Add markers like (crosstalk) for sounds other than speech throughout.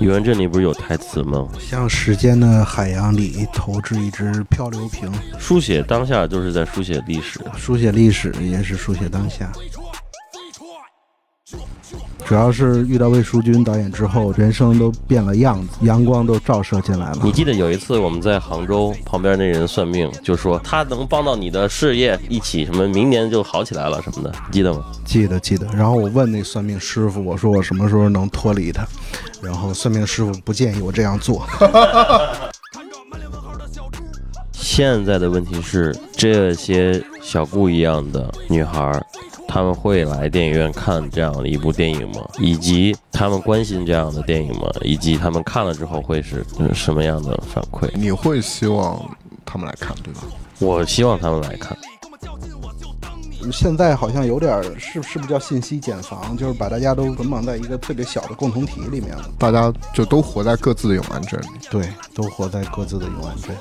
语文这里不是有台词吗？向时间的海洋里投掷一只漂流瓶，书写当下就是在书写历史。书写历史也是书写当下。主要是遇到魏淑君导演之后，人生都变了样子，阳光都照射进来了。你记得有一次我们在杭州，旁边那人算命，就说他能帮到你的事业，一起什么明年就好起来了什么的，记得吗？记得记得。然后我问那算命师傅，我说我什么时候能脱离他？然后算命师傅不建议我这样做。(laughs) 现在的问题是，这些小顾一样的女孩。他们会来电影院看这样的一部电影吗？以及他们关心这样的电影吗？以及他们看了之后会是什么样的反馈？你会希望他们来看，对吧？我希望他们来看。现在好像有点是是不是叫信息茧房？就是把大家都捆绑在一个特别小的共同体里面了。大家就都活在各自的永安镇里。对，都活在各自的永安镇。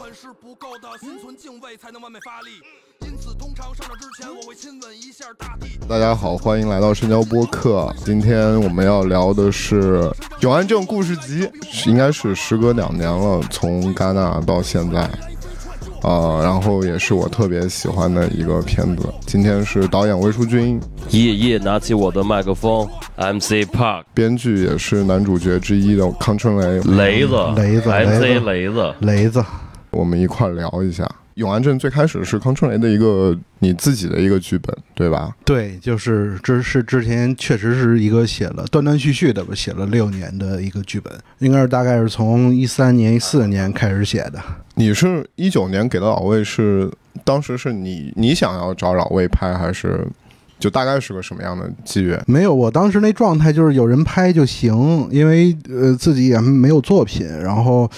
大家好，欢迎来到深交播客。今天我们要聊的是《永安镇故事集》，应该是时隔两年了，从戛纳到现在，啊，然后也是我特别喜欢的一个片子。今天是导演魏淑君，夜夜拿起我的麦克风，MC Park，编剧也是男主角之一的康春雷，雷子，雷子，MC 雷子，雷子，我们一块聊一下。永安镇最开始是康春雷的一个你自己的一个剧本，对吧？对，就是这是之前确实是一个写了断断续续的吧，写了六年的一个剧本，应该是大概是从一三年、一四年开始写的。你是一九年给的老魏，是当时是你你想要找老魏拍，还是就大概是个什么样的机缘？没有，我当时那状态就是有人拍就行，因为呃自己也没有作品，然后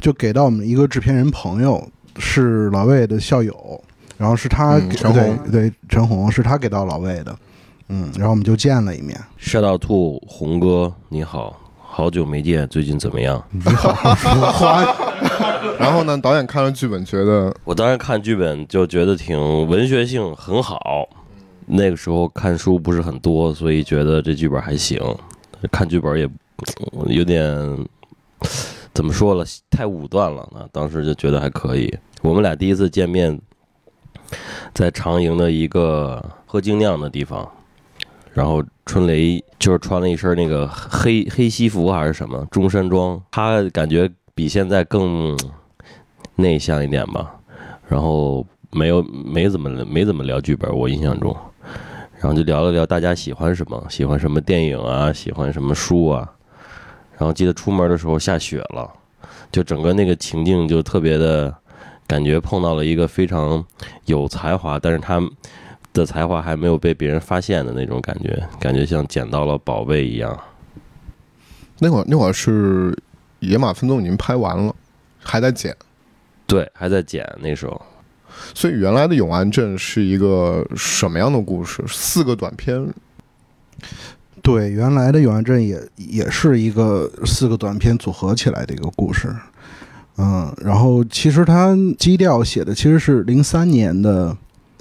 就给到我们一个制片人朋友。是老魏的校友，然后是他陈红对陈红是他给到老魏的，嗯，然后我们就见了一面。帅到兔红哥你好，好久没见，最近怎么样？你好，(laughs) 说话。然后呢，导演看了剧本，觉得我当时看剧本就觉得挺文学性很好。那个时候看书不是很多，所以觉得这剧本还行。看剧本也有点。怎么说了？太武断了啊！当时就觉得还可以。我们俩第一次见面，在长营的一个喝精酿的地方，然后春雷就是穿了一身那个黑黑西服还是什么中山装，他感觉比现在更内向一点吧。然后没有没怎么没怎么聊剧本，我印象中，然后就聊了聊大家喜欢什么，喜欢什么电影啊，喜欢什么书啊。然后记得出门的时候下雪了，就整个那个情境就特别的，感觉碰到了一个非常有才华，但是他的才华还没有被别人发现的那种感觉，感觉像捡到了宝贝一样。那会儿那会儿是《野马分鬃》已经拍完了，还在剪。对，还在剪那时候。所以原来的永安镇是一个什么样的故事？四个短片。对，原来的永安镇也也是一个四个短片组合起来的一个故事，嗯，然后其实它基调写的其实是零三年的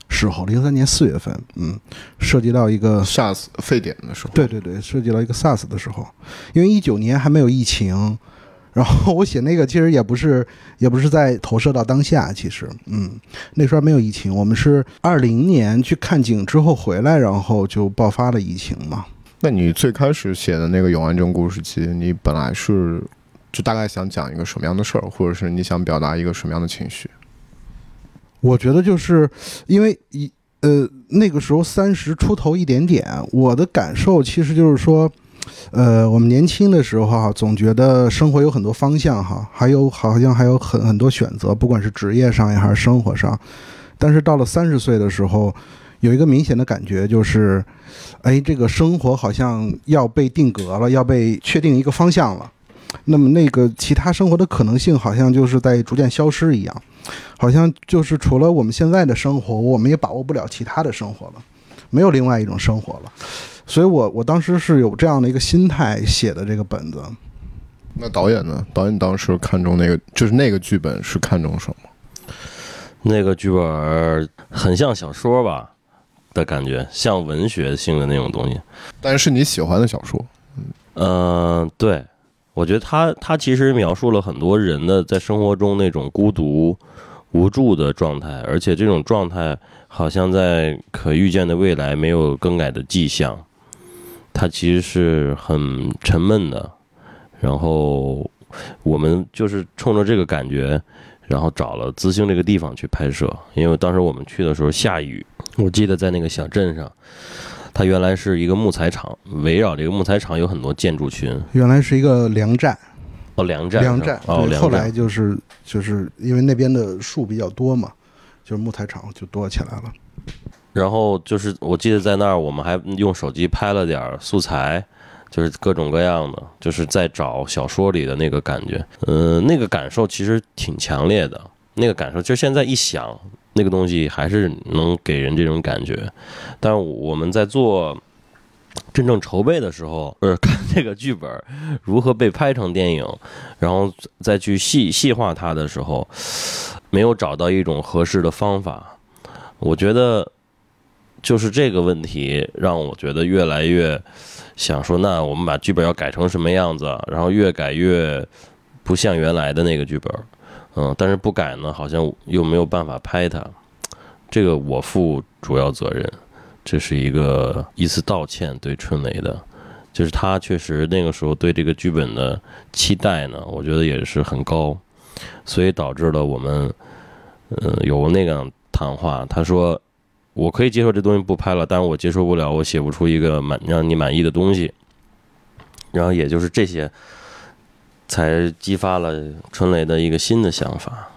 时候，零三年四月份，嗯，涉及到一个 SARS 沸点的时候，对对对，涉及到一个 SARS 的时候，因为一九年还没有疫情，然后 (laughs) 我写那个其实也不是也不是在投射到当下，其实，嗯，那时候没有疫情，我们是二零年去看景之后回来，然后就爆发了疫情嘛。那你最开始写的那个《永安镇故事集》，你本来是就大概想讲一个什么样的事儿，或者是你想表达一个什么样的情绪？我觉得就是因为一呃那个时候三十出头一点点，我的感受其实就是说，呃，我们年轻的时候哈，总觉得生活有很多方向哈，还有好像还有很很多选择，不管是职业上也还是生活上，但是到了三十岁的时候。有一个明显的感觉，就是，哎，这个生活好像要被定格了，要被确定一个方向了。那么，那个其他生活的可能性，好像就是在逐渐消失一样，好像就是除了我们现在的生活，我们也把握不了其他的生活了，没有另外一种生活了。所以，我我当时是有这样的一个心态写的这个本子。那导演呢？导演当时看中那个，就是那个剧本是看中什么？那个剧本很像小说吧。的感觉，像文学性的那种东西。但是你喜欢的小说，嗯，对，我觉得他他其实描述了很多人的在生活中那种孤独、无助的状态，而且这种状态好像在可预见的未来没有更改的迹象。它其实是很沉闷的，然后我们就是冲着这个感觉，然后找了资兴这个地方去拍摄，因为当时我们去的时候下雨，我记得在那个小镇上。它原来是一个木材厂，围绕这个木材厂有很多建筑群。原来是一个粮站，哦，粮站，粮站。哦，后来就是就是因为那边的树比较多嘛，就是木材厂就多起来了。然后就是我记得在那儿，我们还用手机拍了点素材，就是各种各样的，就是在找小说里的那个感觉。嗯，那个感受其实挺强烈的，那个感受就现在一想。那个东西还是能给人这种感觉，但我们在做真正筹备的时候，不是 (laughs) 看这个剧本如何被拍成电影，然后再去细细化它的时候，没有找到一种合适的方法。我觉得就是这个问题让我觉得越来越想说，那我们把剧本要改成什么样子？然后越改越不像原来的那个剧本。嗯，但是不改呢，好像又没有办法拍它，这个我负主要责任，这是一个一次道歉对春雷的，就是他确实那个时候对这个剧本的期待呢，我觉得也是很高，所以导致了我们，嗯，有那个谈话，他说我可以接受这东西不拍了，但是我接受不了我写不出一个满让你满意的东西，然后也就是这些。才激发了春雷的一个新的想法。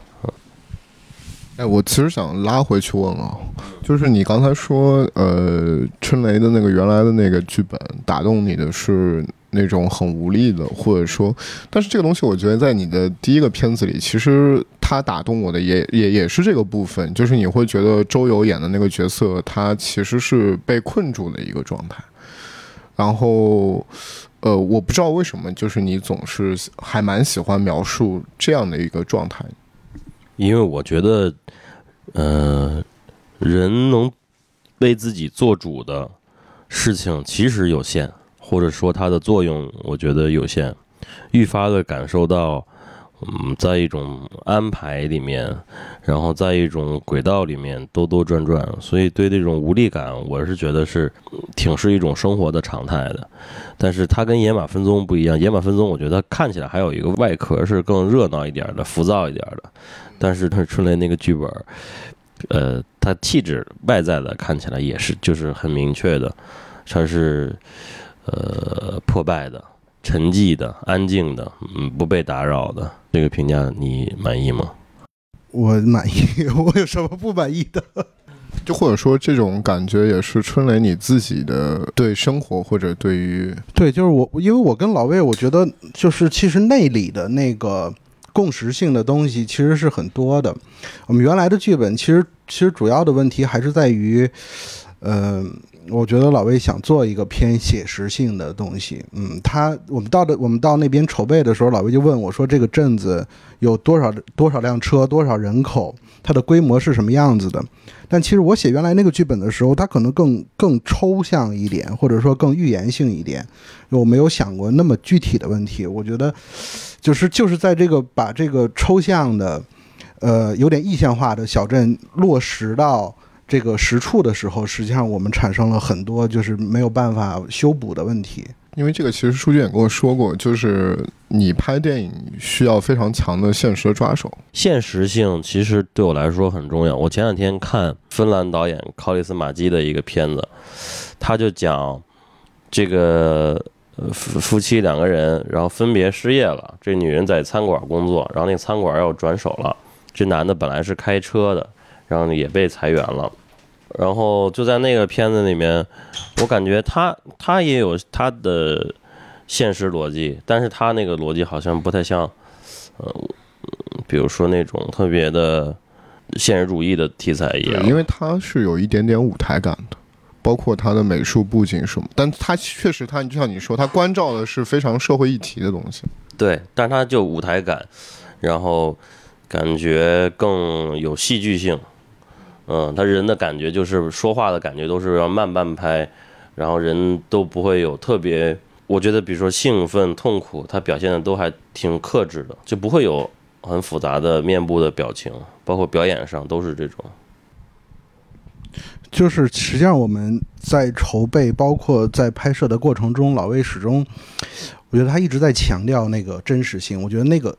哎，我其实想拉回去问啊，就是你刚才说，呃，春雷的那个原来的那个剧本打动你的是那种很无力的，或者说，但是这个东西，我觉得在你的第一个片子里，其实他打动我的也也也是这个部分，就是你会觉得周游演的那个角色，他其实是被困住的一个状态，然后。呃，我不知道为什么，就是你总是还蛮喜欢描述这样的一个状态，因为我觉得，呃，人能为自己做主的事情其实有限，或者说它的作用，我觉得有限，愈发的感受到。嗯，在一种安排里面，然后在一种轨道里面兜兜转转，所以对这种无力感，我是觉得是挺是一种生活的常态的。但是它跟《野马分鬃》不一样，《野马分鬃》我觉得看起来还有一个外壳是更热闹一点的、浮躁一点的，但是它春雷那个剧本，呃，它气质外在的看起来也是就是很明确的，它是呃破败的。沉寂的、安静的，嗯，不被打扰的，这个评价你满意吗？我满意，(laughs) 我有什么不满意的？(laughs) 就或者说，这种感觉也是春雷你自己的对生活或者对于对，就是我，因为我跟老魏，我觉得就是其实内里的那个共识性的东西其实是很多的。我们原来的剧本其实其实主要的问题还是在于，嗯。我觉得老魏想做一个偏写实性的东西，嗯，他我们到的我们到那边筹备的时候，老魏就问我说：“这个镇子有多少多少辆车，多少人口，它的规模是什么样子的？”但其实我写原来那个剧本的时候，它可能更更抽象一点，或者说更预言性一点，我没有想过那么具体的问题。我觉得就是就是在这个把这个抽象的，呃，有点意象化的小镇落实到。这个实处的时候，实际上我们产生了很多就是没有办法修补的问题。因为这个，其实书记也跟我说过，就是你拍电影需要非常强的现实的抓手。现实性其实对我来说很重要。我前两天看芬兰导演考里斯马基的一个片子，他就讲这个夫夫妻两个人，然后分别失业了。这女人在餐馆工作，然后那个餐馆要转手了。这男的本来是开车的。然后也被裁员了，然后就在那个片子里面，我感觉他他也有他的现实逻辑，但是他那个逻辑好像不太像，呃，比如说那种特别的现实主义的题材一样，因为他是有一点点舞台感的，包括他的美术布景什么，但他确实他就像你说，他关照的是非常社会议题的东西，对，但他就舞台感，然后感觉更有戏剧性。嗯，他人的感觉就是说话的感觉都是要慢半拍，然后人都不会有特别，我觉得比如说兴奋、痛苦，他表现的都还挺克制的，就不会有很复杂的面部的表情，包括表演上都是这种。就是实际上我们在筹备，包括在拍摄的过程中，老魏始终，我觉得他一直在强调那个真实性。我觉得那个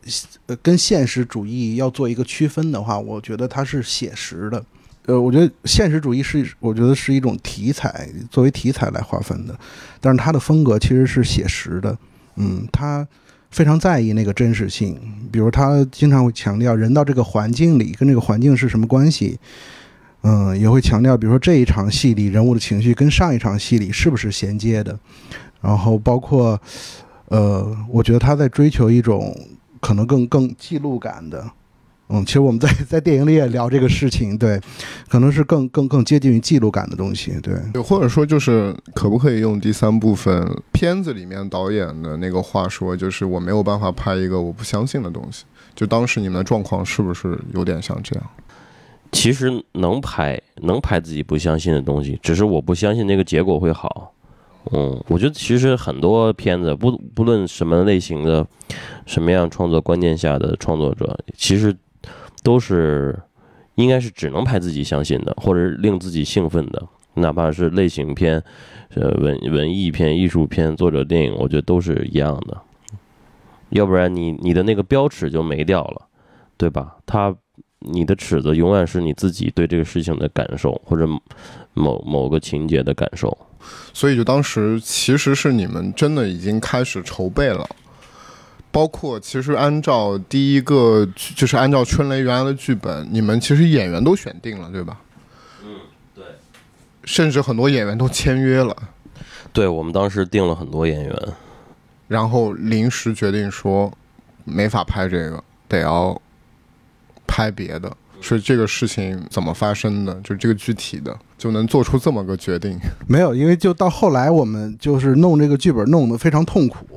呃跟现实主义要做一个区分的话，我觉得它是写实的。呃，我觉得现实主义是我觉得是一种题材，作为题材来划分的，但是他的风格其实是写实的。嗯，他非常在意那个真实性，比如他经常会强调人到这个环境里跟这个环境是什么关系。嗯，也会强调，比如说这一场戏里人物的情绪跟上一场戏里是不是衔接的，然后包括，呃，我觉得他在追求一种可能更更记录感的，嗯，其实我们在 (laughs) 在电影里也聊这个事情，对，可能是更更更接近于记录感的东西，对，或者说就是可不可以用第三部分片子里面导演的那个话说，就是我没有办法拍一个我不相信的东西，就当时你们的状况是不是有点像这样？其实能拍，能拍自己不相信的东西，只是我不相信那个结果会好。嗯，我觉得其实很多片子，不不论什么类型的、什么样创作观念下的创作者，其实都是应该是只能拍自己相信的，或者令自己兴奋的，哪怕是类型片、呃文文艺片、艺术片、作者电影，我觉得都是一样的。要不然你你的那个标尺就没掉了，对吧？他。你的尺子永远是你自己对这个事情的感受，或者某某个情节的感受。所以，就当时其实是你们真的已经开始筹备了，包括其实按照第一个就是按照春雷原来的剧本，你们其实演员都选定了，对吧？嗯，对。甚至很多演员都签约了。对，我们当时定了很多演员，然后临时决定说没法拍这个，得要。拍别的，是这个事情怎么发生的？就这个具体的，就能做出这么个决定？没有，因为就到后来，我们就是弄这个剧本弄得非常痛苦。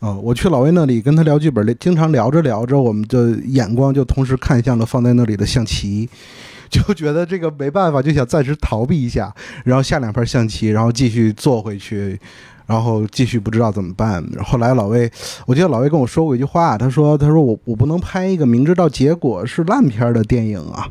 啊，我去老魏那里跟他聊剧本，经常聊着聊着，我们的眼光就同时看向了放在那里的象棋，(laughs) 就觉得这个没办法，就想暂时逃避一下，然后下两盘象棋，然后继续坐回去。然后继续不知道怎么办。后来老魏，我记得老魏跟我说过一句话，他说：“他说我我不能拍一个明知道结果是烂片的电影啊。”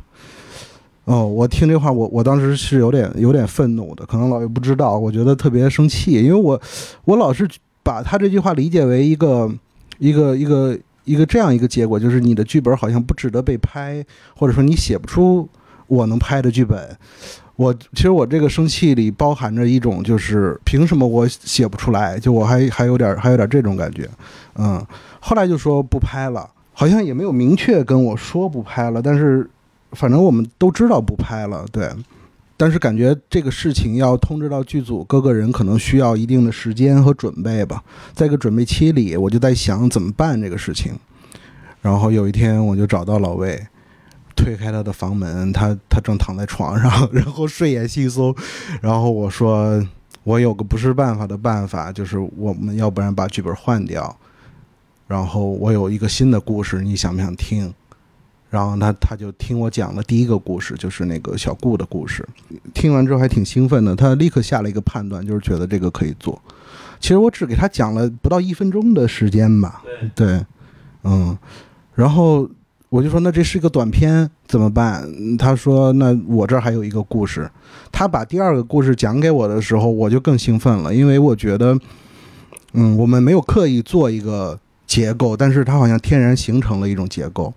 哦，我听这话，我我当时是有点有点愤怒的。可能老魏不知道，我觉得特别生气，因为我我老是把他这句话理解为一个一个一个一个这样一个结果，就是你的剧本好像不值得被拍，或者说你写不出我能拍的剧本。我其实我这个生气里包含着一种，就是凭什么我写不出来？就我还还有点还有点这种感觉，嗯。后来就说不拍了，好像也没有明确跟我说不拍了，但是反正我们都知道不拍了，对。但是感觉这个事情要通知到剧组各个人，可能需要一定的时间和准备吧。在一个准备期里，我就在想怎么办这个事情。然后有一天我就找到老魏。推开他的房门，他 (laughs) 他正躺在床上，然后睡眼惺忪。然后我说：“我有个不是办法的办法，就是我们要不然把剧本换掉。然后我有一个新的故事，你想不想听？”然后他他就听我讲了第一个故事，就是那个小顾的故事。听完之后还挺兴奋的，他立刻下了一个判断，就是觉得这个可以做。其实我只给他讲了不到一分钟的时间吧。对，嗯，然后。我就说那这是一个短片怎么办？他说那我这儿还有一个故事。他把第二个故事讲给我的时候，我就更兴奋了，因为我觉得，嗯，我们没有刻意做一个结构，但是它好像天然形成了一种结构。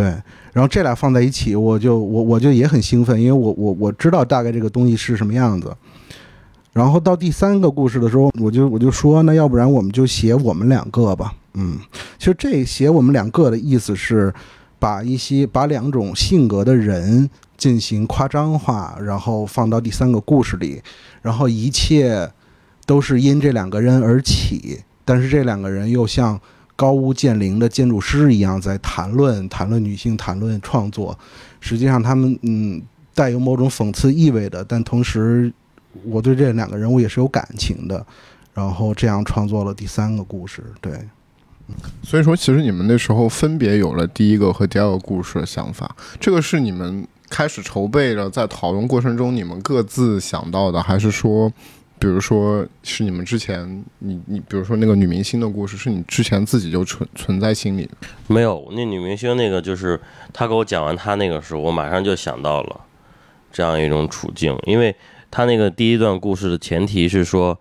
对，然后这俩放在一起，我就我我就也很兴奋，因为我我我知道大概这个东西是什么样子。然后到第三个故事的时候，我就我就说那要不然我们就写我们两个吧。嗯，其实这写我们两个的意思是。把一些把两种性格的人进行夸张化，然后放到第三个故事里，然后一切都是因这两个人而起，但是这两个人又像高屋建瓴的建筑师一样在谈论谈论女性，谈论创作。实际上，他们嗯带有某种讽刺意味的，但同时我对这两个人物也是有感情的，然后这样创作了第三个故事。对。所以说，其实你们那时候分别有了第一个和第二个故事的想法，这个是你们开始筹备了，在讨论过程中你们各自想到的，还是说，比如说是你们之前你你比如说那个女明星的故事，是你之前自己就存存在心里？没有，那女明星那个就是她给我讲完她那个时候，我马上就想到了这样一种处境，因为她那个第一段故事的前提是说。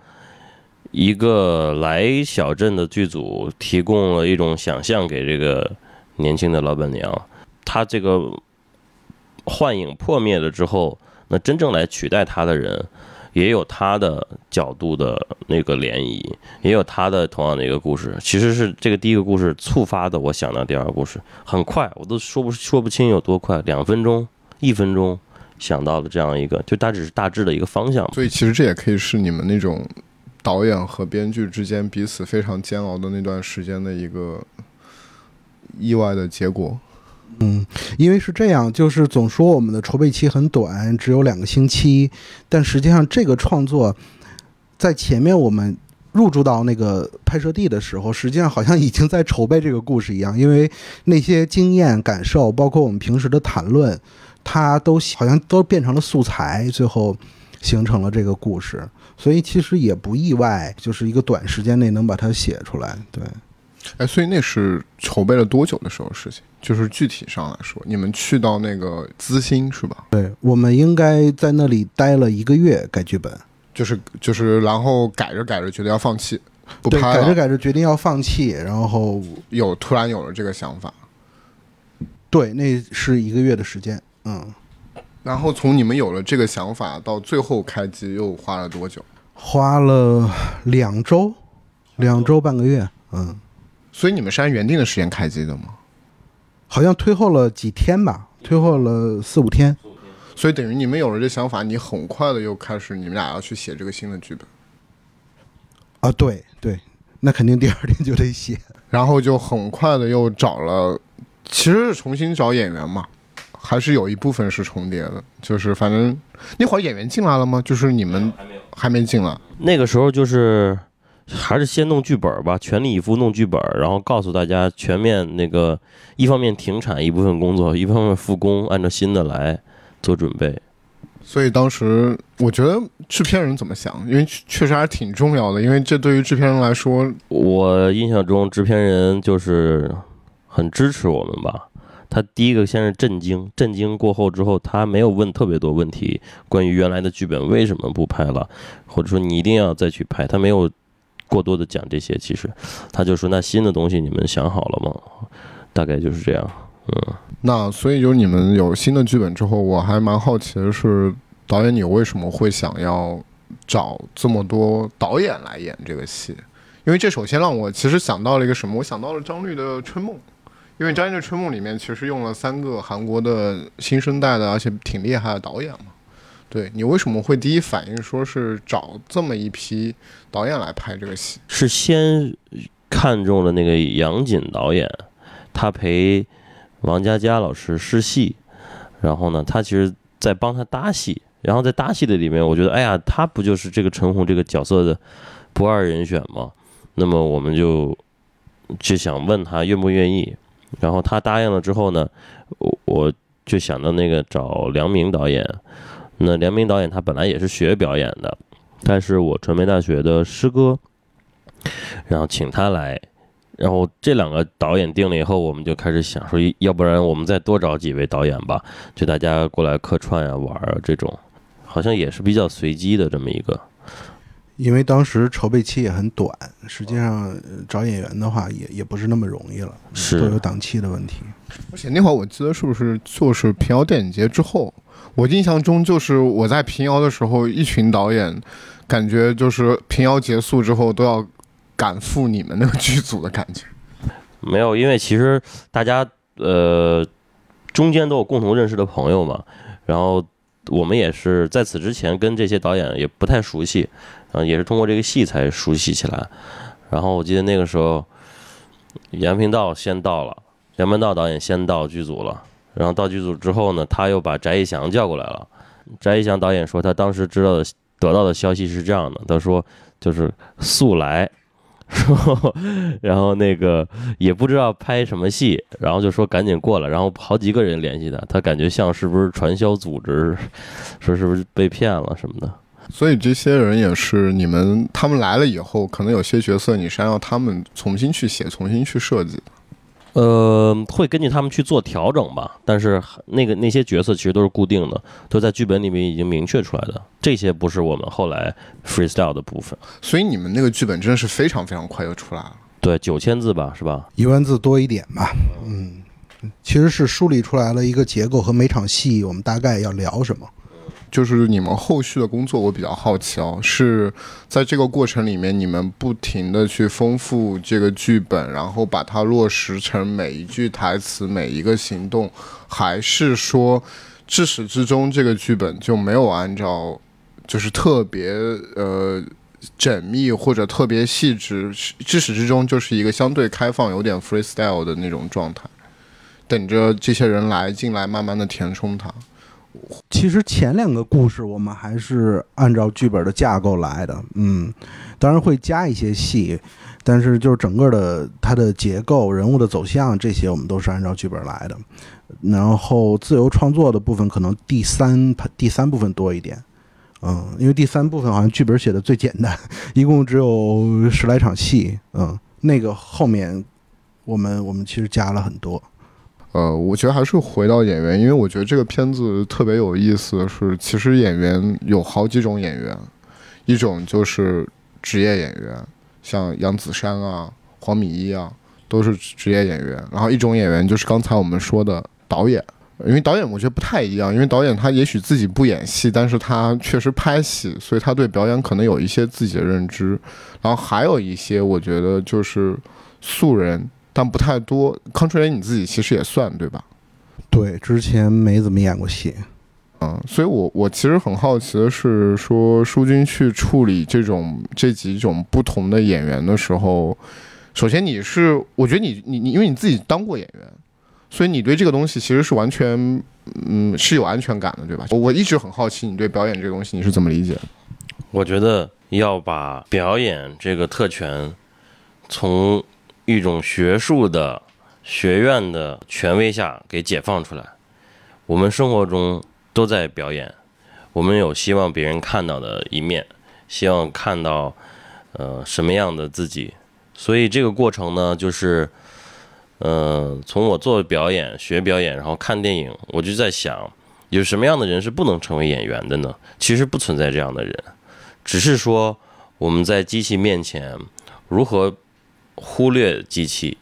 一个来小镇的剧组提供了一种想象给这个年轻的老板娘，她这个幻影破灭了之后，那真正来取代她的人，也有他的角度的那个涟漪，也有他的同样的一个故事。其实是这个第一个故事触发的，我想到第二个故事很快，我都说不说不清有多快，两分钟、一分钟想到了这样一个，就它只是大致的一个方向。所以其实这也可以是你们那种。导演和编剧之间彼此非常煎熬的那段时间的一个意外的结果。嗯，因为是这样，就是总说我们的筹备期很短，只有两个星期，但实际上这个创作在前面我们入驻到那个拍摄地的时候，实际上好像已经在筹备这个故事一样，因为那些经验感受，包括我们平时的谈论，它都好像都变成了素材，最后形成了这个故事。所以其实也不意外，就是一个短时间内能把它写出来。对，哎，所以那是筹备了多久的时候事情？就是具体上来说，你们去到那个资兴是吧？对，我们应该在那里待了一个月改剧本，就是就是，然后改着改着觉得要放弃，不拍了。改着改着决定要放弃，然后有突然有了这个想法。对，那是一个月的时间，嗯。然后从你们有了这个想法到最后开机又花了多久？花了两周，两周半个月。嗯，所以你们是按原定的时间开机的吗？好像推后了几天吧，推后了四五天。所以等于你们有了这想法，你很快的又开始你们俩要去写这个新的剧本。啊，对对，那肯定第二天就得写。(laughs) 然后就很快的又找了，其实是重新找演员嘛。还是有一部分是重叠的，就是反正那会儿演员进来了吗？就是你们还没有还没进来。那个时候就是还是先弄剧本吧，全力以赴弄剧本，然后告诉大家全面那个一方面停产一部分工作，一方面复工，按照新的来做准备。所以当时我觉得制片人怎么想？因为确实还是挺重要的，因为这对于制片人来说，我印象中制片人就是很支持我们吧。他第一个先是震惊，震惊过后之后，他没有问特别多问题，关于原来的剧本为什么不拍了，或者说你一定要再去拍，他没有过多的讲这些。其实，他就说那新的东西你们想好了吗？大概就是这样。嗯，那所以就是你们有新的剧本之后，我还蛮好奇的是，导演你为什么会想要找这么多导演来演这个戏？因为这首先让我其实想到了一个什么？我想到了张律的《春梦》。因为《张译的春梦》里面其实用了三个韩国的新生代的，而且挺厉害的导演嘛。对你为什么会第一反应说是找这么一批导演来拍这个戏？是先看中了那个杨锦导演，他陪王佳佳老师试戏，然后呢，他其实在帮他搭戏，然后在搭戏的里面，我觉得，哎呀，他不就是这个陈红这个角色的不二人选吗？那么我们就就想问他愿不愿意。然后他答应了之后呢，我我就想到那个找梁明导演。那梁明导演他本来也是学表演的，但是我传媒大学的师哥，然后请他来。然后这两个导演定了以后，我们就开始想说，要不然我们再多找几位导演吧，就大家过来客串呀、玩啊这种，好像也是比较随机的这么一个。因为当时筹备期也很短，实际上找演员的话也也不是那么容易了，是都有档期的问题。而且那会儿我记得是不是就是平遥电影节之后，我印象中就是我在平遥的时候，一群导演，感觉就是平遥结束之后都要赶赴你们那个剧组的感觉。(laughs) 没有，因为其实大家呃中间都有共同认识的朋友嘛，然后我们也是在此之前跟这些导演也不太熟悉。啊，也是通过这个戏才熟悉起来。然后我记得那个时候，杨平道先到了，杨平道导演先到剧组了。然后到剧组之后呢，他又把翟一翔叫过来了。翟一翔导演说，他当时知道的、得到的消息是这样的：他说，就是速来，说，然后那个也不知道拍什么戏，然后就说赶紧过来，然后好几个人联系他，他感觉像是不是传销组织，说是不是被骗了什么的。所以这些人也是你们，他们来了以后，可能有些角色你是要他们重新去写、重新去设计。呃，会根据他们去做调整吧，但是那个那些角色其实都是固定的，都在剧本里面已经明确出来的。这些不是我们后来 freestyle 的部分。所以你们那个剧本真的是非常非常快就出来了。对，九千字吧，是吧？一万字多一点吧。嗯，其实是梳理出来了一个结构和每场戏我们大概要聊什么。就是你们后续的工作，我比较好奇哦，是在这个过程里面，你们不停的去丰富这个剧本，然后把它落实成每一句台词、每一个行动，还是说至始至终这个剧本就没有按照就是特别呃缜密或者特别细致，至始至终就是一个相对开放、有点 freestyle 的那种状态，等着这些人来进来，慢慢的填充它。其实前两个故事我们还是按照剧本的架构来的，嗯，当然会加一些戏，但是就是整个的它的结构、人物的走向这些，我们都是按照剧本来的。然后自由创作的部分可能第三第三部分多一点，嗯，因为第三部分好像剧本写的最简单，一共只有十来场戏，嗯，那个后面我们我们其实加了很多。呃，我觉得还是回到演员，因为我觉得这个片子特别有意思的是，其实演员有好几种演员，一种就是职业演员，像杨子姗啊、黄米一啊，都是职业演员。然后一种演员就是刚才我们说的导演，因为导演我觉得不太一样，因为导演他也许自己不演戏，但是他确实拍戏，所以他对表演可能有一些自己的认知。然后还有一些我觉得就是素人。但不太多，康春雷你自己其实也算对吧？对，之前没怎么演过戏，嗯，所以我我其实很好奇的是，说舒军去处理这种这几种不同的演员的时候，首先你是，我觉得你你你，因为你自己当过演员，所以你对这个东西其实是完全嗯是有安全感的，对吧？我一直很好奇你对表演这个东西你是怎么理解的？我觉得要把表演这个特权从。一种学术的学院的权威下给解放出来，我们生活中都在表演，我们有希望别人看到的一面，希望看到呃什么样的自己，所以这个过程呢，就是呃从我做表演学表演，然后看电影，我就在想，有什么样的人是不能成为演员的呢？其实不存在这样的人，只是说我们在机器面前如何。忽略机器，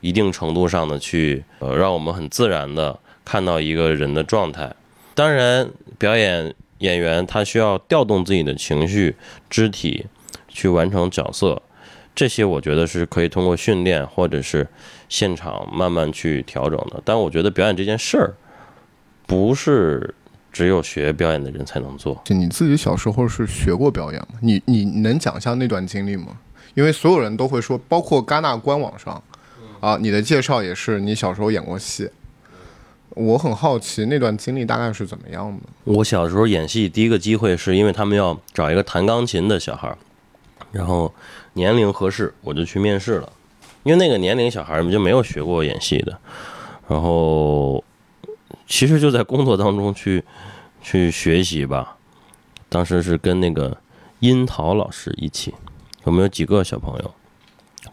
一定程度上的去呃，让我们很自然的看到一个人的状态。当然，表演演员他需要调动自己的情绪、肢体去完成角色，这些我觉得是可以通过训练或者是现场慢慢去调整的。但我觉得表演这件事儿，不是只有学表演的人才能做。就你自己小时候是学过表演吗？你你能讲一下那段经历吗？因为所有人都会说，包括戛纳官网上，啊，你的介绍也是你小时候演过戏。我很好奇那段经历大概是怎么样的。我小时候演戏第一个机会是因为他们要找一个弹钢琴的小孩，然后年龄合适，我就去面试了。因为那个年龄小孩们就没有学过演戏的，然后其实就在工作当中去去学习吧。当时是跟那个樱桃老师一起。有没有几个小朋友？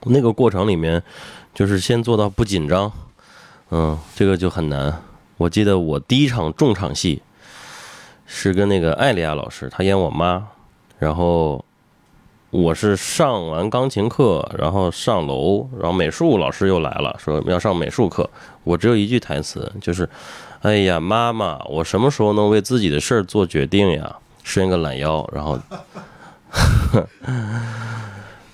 那个过程里面，就是先做到不紧张，嗯，这个就很难。我记得我第一场重场戏是跟那个艾丽亚老师，她演我妈，然后我是上完钢琴课，然后上楼，然后美术老师又来了，说要上美术课。我只有一句台词，就是：“哎呀，妈妈，我什么时候能为自己的事儿做决定呀？”伸个懒腰，然后。(laughs)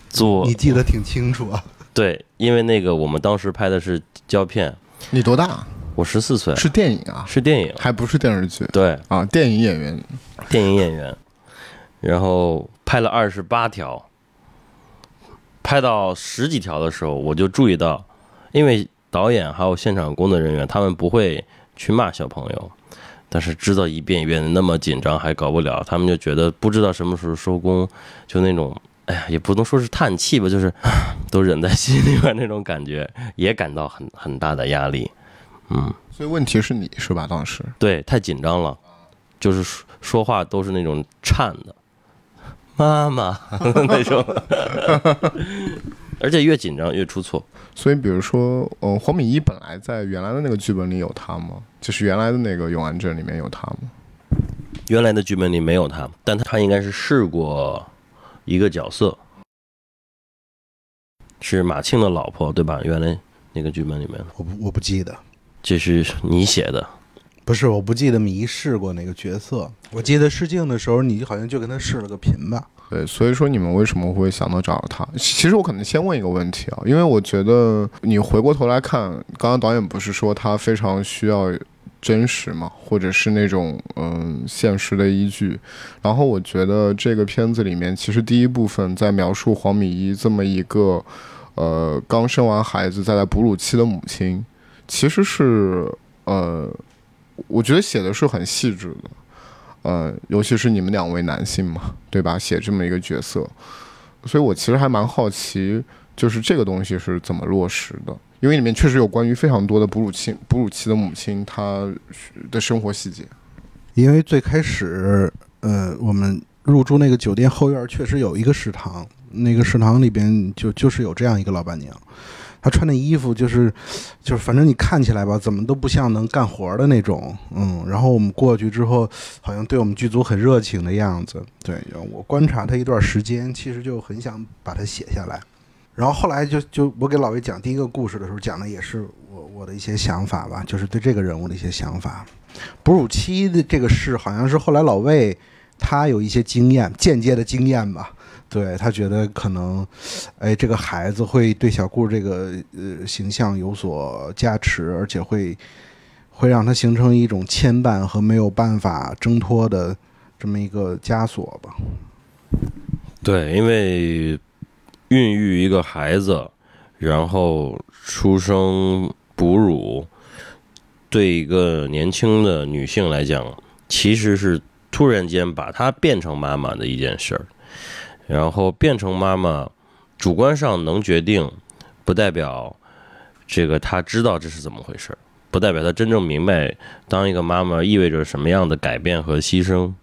做你记得挺清楚啊。对，因为那个我们当时拍的是胶片。你多大？我十四岁。是电影啊？是电影，还不是电视剧。对啊，电影演员。电影演员。然后拍了二十八条，拍到十几条的时候，我就注意到，因为导演还有现场工作人员，他们不会去骂小朋友。但是知道一遍一遍的那么紧张还搞不了，他们就觉得不知道什么时候收工，就那种哎呀，也不能说是叹气吧，就是都忍在心里边那种感觉，也感到很很大的压力。嗯，所以问题是你是吧？当时对，太紧张了，就是说说话都是那种颤的，妈妈 (laughs) 那种，而且越紧张越出错。所以比如说，嗯，黄敏一本来在原来的那个剧本里有他吗？就是原来的那个永安镇里面有他吗？原来的剧本里没有他，但他应该是试过一个角色，是马庆的老婆，对吧？原来那个剧本里面，我不我不记得，这是你写的，不是我不记得迷试过哪个角色，我记得试镜的时候你好像就跟他试了个频吧。对，所以说你们为什么会想到找他？其实我可能先问一个问题啊，因为我觉得你回过头来看，刚刚导演不是说他非常需要真实嘛，或者是那种嗯现实的依据。然后我觉得这个片子里面，其实第一部分在描述黄米一这么一个呃刚生完孩子在在哺乳期的母亲，其实是呃，我觉得写的是很细致的。呃，尤其是你们两位男性嘛，对吧？写这么一个角色，所以我其实还蛮好奇，就是这个东西是怎么落实的？因为里面确实有关于非常多的哺乳期、哺乳期的母亲她的生活细节。因为最开始，呃，我们入住那个酒店后院确实有一个食堂，那个食堂里边就就是有这样一个老板娘。他穿的衣服就是，就是反正你看起来吧，怎么都不像能干活的那种，嗯。然后我们过去之后，好像对我们剧组很热情的样子。对我观察他一段时间，其实就很想把它写下来。然后后来就就我给老魏讲第一个故事的时候，讲的也是我我的一些想法吧，就是对这个人物的一些想法。哺乳期的这个事，好像是后来老魏他有一些经验，间接的经验吧。对他觉得可能，哎，这个孩子会对小顾这个呃形象有所加持，而且会会让他形成一种牵绊和没有办法挣脱的这么一个枷锁吧。对，因为孕育一个孩子，然后出生哺乳，对一个年轻的女性来讲，其实是突然间把她变成妈妈的一件事儿。然后变成妈妈，主观上能决定，不代表这个她知道这是怎么回事不代表她真正明白当一个妈妈意味着什么样的改变和牺牲。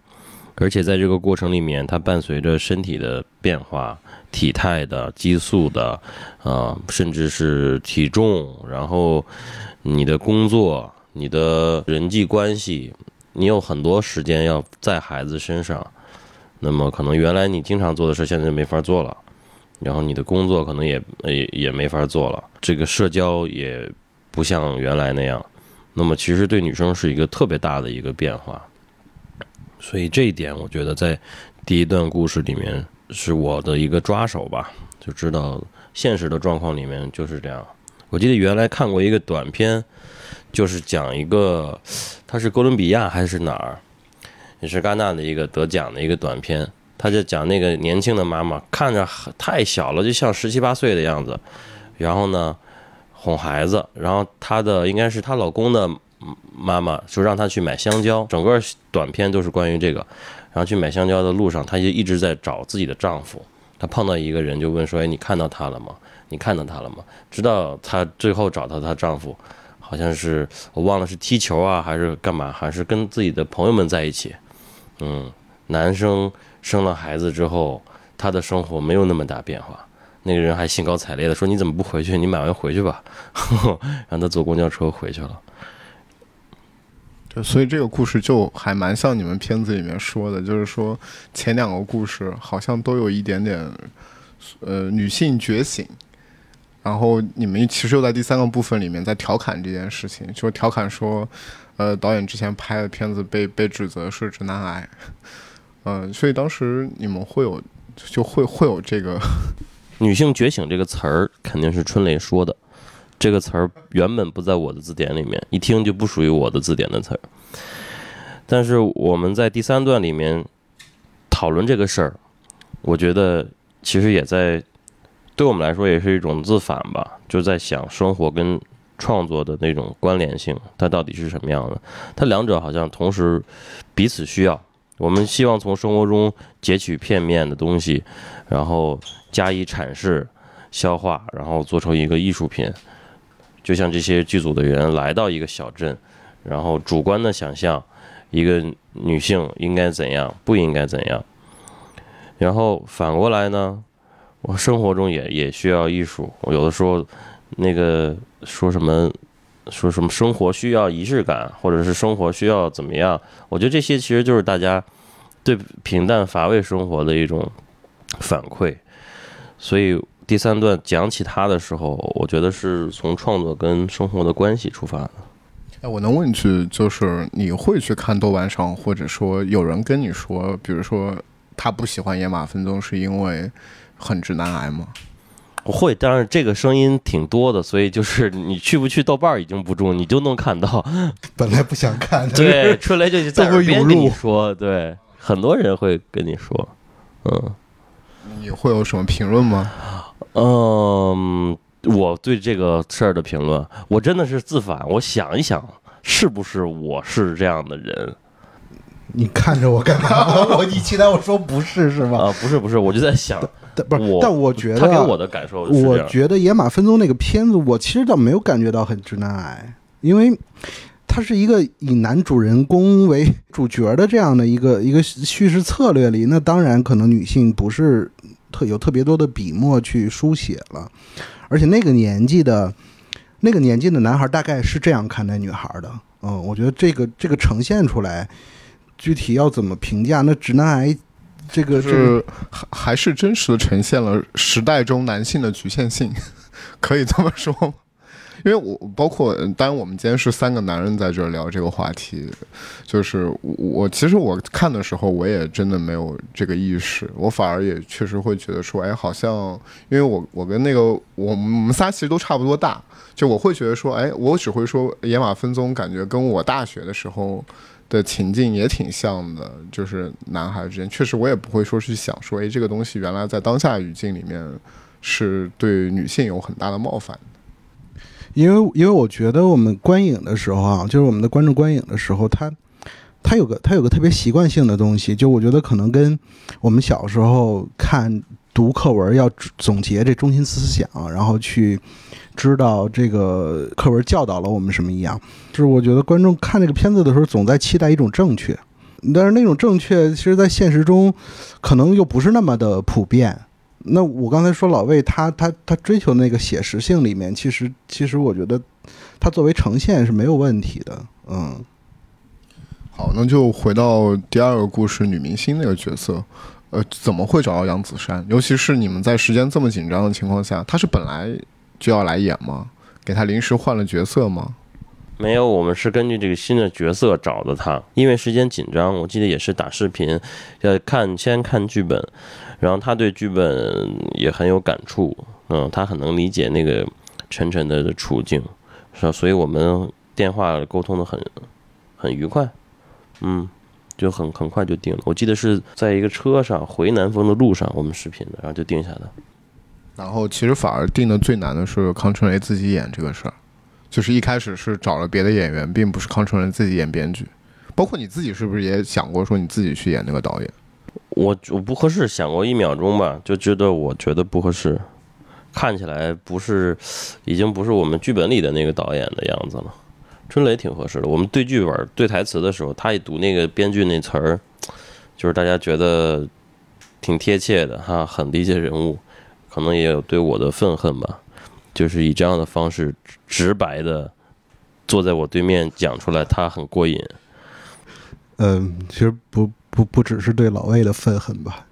而且在这个过程里面，她伴随着身体的变化、体态的、激素的，啊，甚至是体重，然后你的工作、你的人际关系，你有很多时间要在孩子身上。那么可能原来你经常做的事，现在就没法做了，然后你的工作可能也也也没法做了，这个社交也不像原来那样。那么其实对女生是一个特别大的一个变化，所以这一点我觉得在第一段故事里面是我的一个抓手吧，就知道现实的状况里面就是这样。我记得原来看过一个短片，就是讲一个，他是哥伦比亚还是哪儿？也是戛纳的一个得奖的一个短片，他就讲那个年轻的妈妈，看着太小了，就像十七八岁的样子。然后呢，哄孩子，然后她的应该是她老公的妈妈，就让她去买香蕉。整个短片都是关于这个。然后去买香蕉的路上，她就一直在找自己的丈夫。她碰到一个人，就问说：“哎，你看到他了吗？你看到他了吗？”直到她最后找到她丈夫，好像是我忘了是踢球啊，还是干嘛，还是跟自己的朋友们在一起。嗯，男生生了孩子之后，他的生活没有那么大变化。那个人还兴高采烈的说：“你怎么不回去？你买完回去吧。(laughs) ”让他坐公交车回去了。对，所以这个故事就还蛮像你们片子里面说的，就是说前两个故事好像都有一点点，呃，女性觉醒。然后你们其实又在第三个部分里面在调侃这件事情，就调侃说。呃，导演之前拍的片子被被指责是直男癌，嗯，所以当时你们会有就会会有这个 (laughs) 女性觉醒这个词儿，肯定是春雷说的。这个词儿原本不在我的字典里面，一听就不属于我的字典的词儿。但是我们在第三段里面讨论这个事儿，我觉得其实也在对我们来说也是一种自反吧，就在想生活跟。创作的那种关联性，它到底是什么样的？它两者好像同时彼此需要。我们希望从生活中截取片面的东西，然后加以阐释、消化，然后做成一个艺术品。就像这些剧组的人来到一个小镇，然后主观的想象一个女性应该怎样，不应该怎样。然后反过来呢，我生活中也也需要艺术。有的时候那个说什么说什么生活需要仪式感，或者是生活需要怎么样？我觉得这些其实就是大家对平淡乏味生活的一种反馈。所以第三段讲起他的时候，我觉得是从创作跟生活的关系出发的。哎，我能问一句，就是你会去看豆瓣上，或者说有人跟你说，比如说他不喜欢《野马分鬃》是因为很直男癌吗？我会，但是这个声音挺多的，所以就是你去不去豆瓣已经不重，你就能看到。(laughs) 本来不想看，对，(laughs) 春雷就在都会耳边跟你说，对，很多人会跟你说，嗯你会有什么评论吗？嗯，我对这个事儿的评论，我真的是自反，我想一想，是不是我是这样的人你看着我干嘛？(laughs) 我你期待我说不是是吗？啊？不是不是，我就在想，但不是我，但我觉得他给我的感受是，我觉得《野马分鬃》那个片子，我其实倒没有感觉到很直男癌，因为它是一个以男主人公为主角的这样的一个一个叙事策略里，那当然可能女性不是特有特别多的笔墨去书写了，而且那个年纪的那个年纪的男孩大概是这样看待女孩的。嗯，我觉得这个这个呈现出来，具体要怎么评价，那直男癌这个是还还是真实的呈现了时代中男性的局限性，(laughs) 可以这么说吗？因为我包括，当然我们今天是三个男人在这儿聊这个话题，就是我我其实我看的时候，我也真的没有这个意识，我反而也确实会觉得说，哎，好像因为我我跟那个我们我们仨其实都差不多大，就我会觉得说，哎，我只会说野马分鬃，感觉跟我大学的时候的情境也挺像的，就是男孩之间，确实我也不会说去想说，哎，这个东西原来在当下语境里面是对女性有很大的冒犯。因为因为我觉得我们观影的时候啊，就是我们的观众观影的时候，他他有个他有个特别习惯性的东西，就我觉得可能跟我们小时候看读课文要总结这中心思想，然后去知道这个课文教导了我们什么一样。就是我觉得观众看这个片子的时候，总在期待一种正确，但是那种正确，其实在现实中可能又不是那么的普遍。那我刚才说老魏他他他追求那个写实性里面，其实其实我觉得他作为呈现是没有问题的，嗯。好，那就回到第二个故事，女明星那个角色，呃，怎么会找到杨子姗？尤其是你们在时间这么紧张的情况下，他是本来就要来演吗？给他临时换了角色吗？没有，我们是根据这个新的角色找的他，因为时间紧张，我记得也是打视频，呃，看先看剧本，然后他对剧本也很有感触，嗯，他很能理解那个晨晨的处境，是吧？所以我们电话沟通的很很愉快，嗯，就很很快就定了。我记得是在一个车上回南丰的路上，我们视频的，然后就定下的。然后其实反而定的最难的是康春雷自己演这个事儿，就是一开始是找了别的演员，并不是康春雷自己演编剧。包括你自己是不是也想过说你自己去演那个导演？我我不合适，想过一秒钟吧，就觉得我觉得不合适，看起来不是，已经不是我们剧本里的那个导演的样子了。春雷挺合适的，我们对剧本、对台词的时候，他一读那个编剧那词儿，就是大家觉得挺贴切的哈，很理解人物，可能也有对我的愤恨吧，就是以这样的方式直白的坐在我对面讲出来，他很过瘾。嗯，其实不不不只是对老魏的愤恨吧，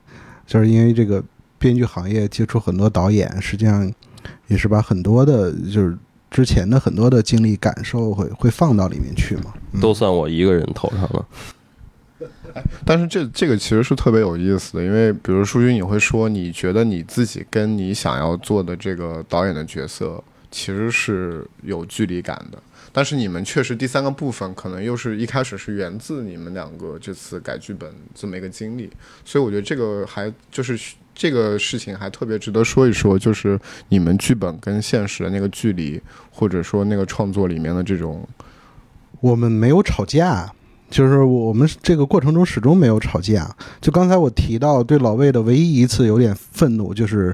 就是因为这个编剧行业接触很多导演，实际上也是把很多的，就是之前的很多的经历感受会会放到里面去嘛。嗯都算我一个人头上了。(laughs) 但是这这个其实是特别有意思的，因为比如舒君，你会说你觉得你自己跟你想要做的这个导演的角色其实是有距离感的，但是你们确实第三个部分可能又是一开始是源自你们两个这次改剧本这么一个经历，所以我觉得这个还就是这个事情还特别值得说一说，就是你们剧本跟现实的那个距离，或者说那个创作里面的这种我们没有吵架，就是我们这个过程中始终没有吵架。就刚才我提到对老魏的唯一一次有点愤怒，就是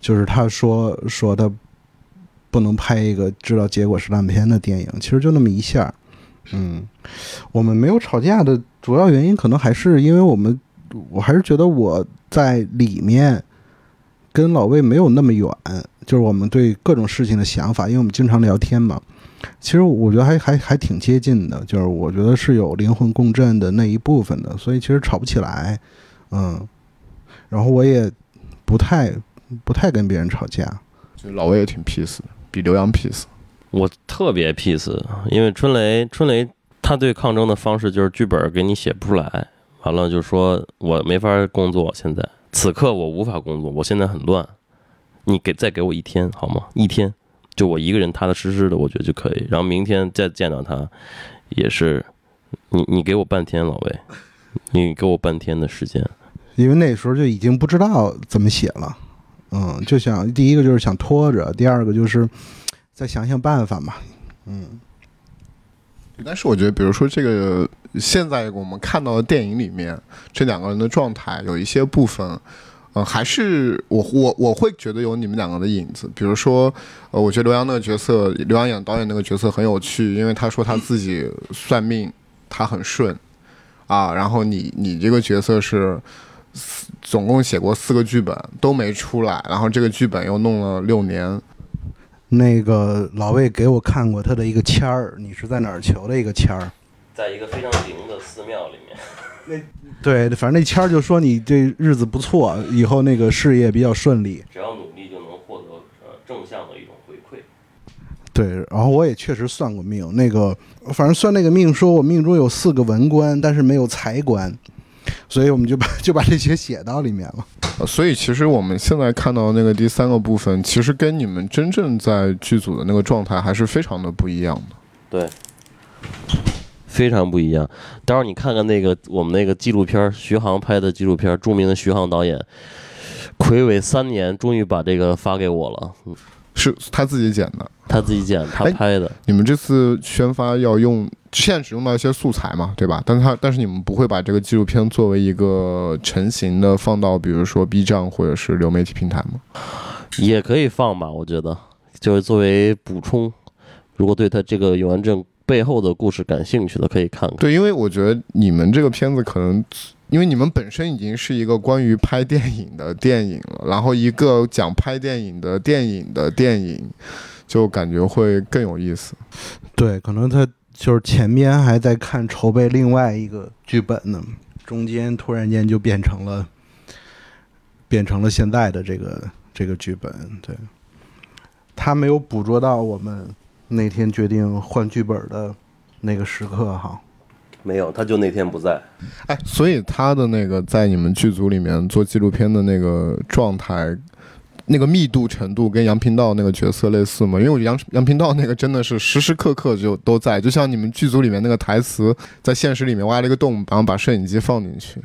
就是他说说他不能拍一个知道结果是烂片的电影，其实就那么一下。嗯，我们没有吵架的主要原因，可能还是因为我们，我还是觉得我在里面跟老魏没有那么远，就是我们对各种事情的想法，因为我们经常聊天嘛。其实我觉得还还还挺接近的，就是我觉得是有灵魂共振的那一部分的，所以其实吵不起来，嗯。然后我也不太不太跟别人吵架，就老魏也挺 peace 的，比刘洋 peace。我特别 peace，因为春雷春雷他对抗争的方式就是剧本给你写不出来，完了就说我没法工作，现在此刻我无法工作，我现在很乱，你给再给我一天好吗？一天。就我一个人踏踏实实的，我觉得就可以。然后明天再见到他，也是你你给我半天，老魏，你给我半天的时间。因为那时候就已经不知道怎么写了，嗯，就想第一个就是想拖着，第二个就是再想想办法嘛，嗯。但是我觉得，比如说这个现在我们看到的电影里面，这两个人的状态有一些部分。嗯，还是我我我会觉得有你们两个的影子，比如说，呃，我觉得刘洋那个角色，刘洋演导演那个角色很有趣，因为他说他自己算命，他很顺，啊，然后你你这个角色是总共写过四个剧本都没出来，然后这个剧本又弄了六年。那个老魏给我看过他的一个签儿，你是在哪儿求的一个签儿？在一个非常灵的寺庙里面。那。对，反正那签儿就说你这日子不错，以后那个事业比较顺利。只要努力就能获得呃正向的一种回馈。对，然后我也确实算过命，那个反正算那个命，说我命中有四个文官，但是没有财官，所以我们就把 (laughs) 就把这些写到里面了。所以其实我们现在看到那个第三个部分，其实跟你们真正在剧组的那个状态还是非常的不一样的。对。非常不一样，待会儿你看看那个我们那个纪录片，徐航拍的纪录片，著名的徐航导演，魁违三年，终于把这个发给我了。是他自己剪的，他自己剪，他拍的。你们这次宣发要用，现在只用到一些素材嘛，对吧？但是他，但是你们不会把这个纪录片作为一个成型的放到，比如说 B 站或者是流媒体平台吗？也可以放吧，我觉得，就是作为补充。如果对他这个永安镇。背后的故事感兴趣的可以看看。对，因为我觉得你们这个片子可能，因为你们本身已经是一个关于拍电影的电影了，然后一个讲拍电影的电影的电影，就感觉会更有意思。对，可能他就是前面还在看筹备另外一个剧本呢，中间突然间就变成了，变成了现在的这个这个剧本。对，他没有捕捉到我们。那天决定换剧本的那个时刻，哈，没有，他就那天不在。哎，所以他的那个在你们剧组里面做纪录片的那个状态，那个密度程度跟杨频道那个角色类似吗？因为我觉得杨杨频道那个真的是时时刻刻就都在，就像你们剧组里面那个台词，在现实里面挖了一个洞，然后把摄影机放进去。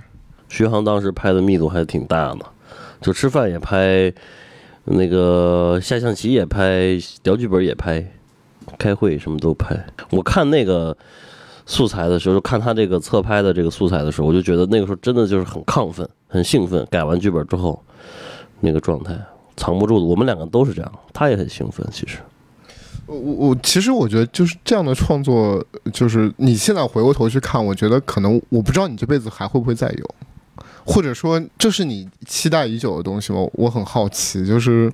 徐航当时拍的密度还挺大的，就吃饭也拍，那个下象棋也拍，聊剧本也拍。开会什么都拍。我看那个素材的时候，就看他这个侧拍的这个素材的时候，我就觉得那个时候真的就是很亢奋、很兴奋。改完剧本之后，那个状态藏不住的。我们两个都是这样，他也很兴奋。其实，我我，其实我觉得就是这样的创作，就是你现在回过头去看，我觉得可能我不知道你这辈子还会不会再有，或者说这是你期待已久的东西吗？我很好奇，就是。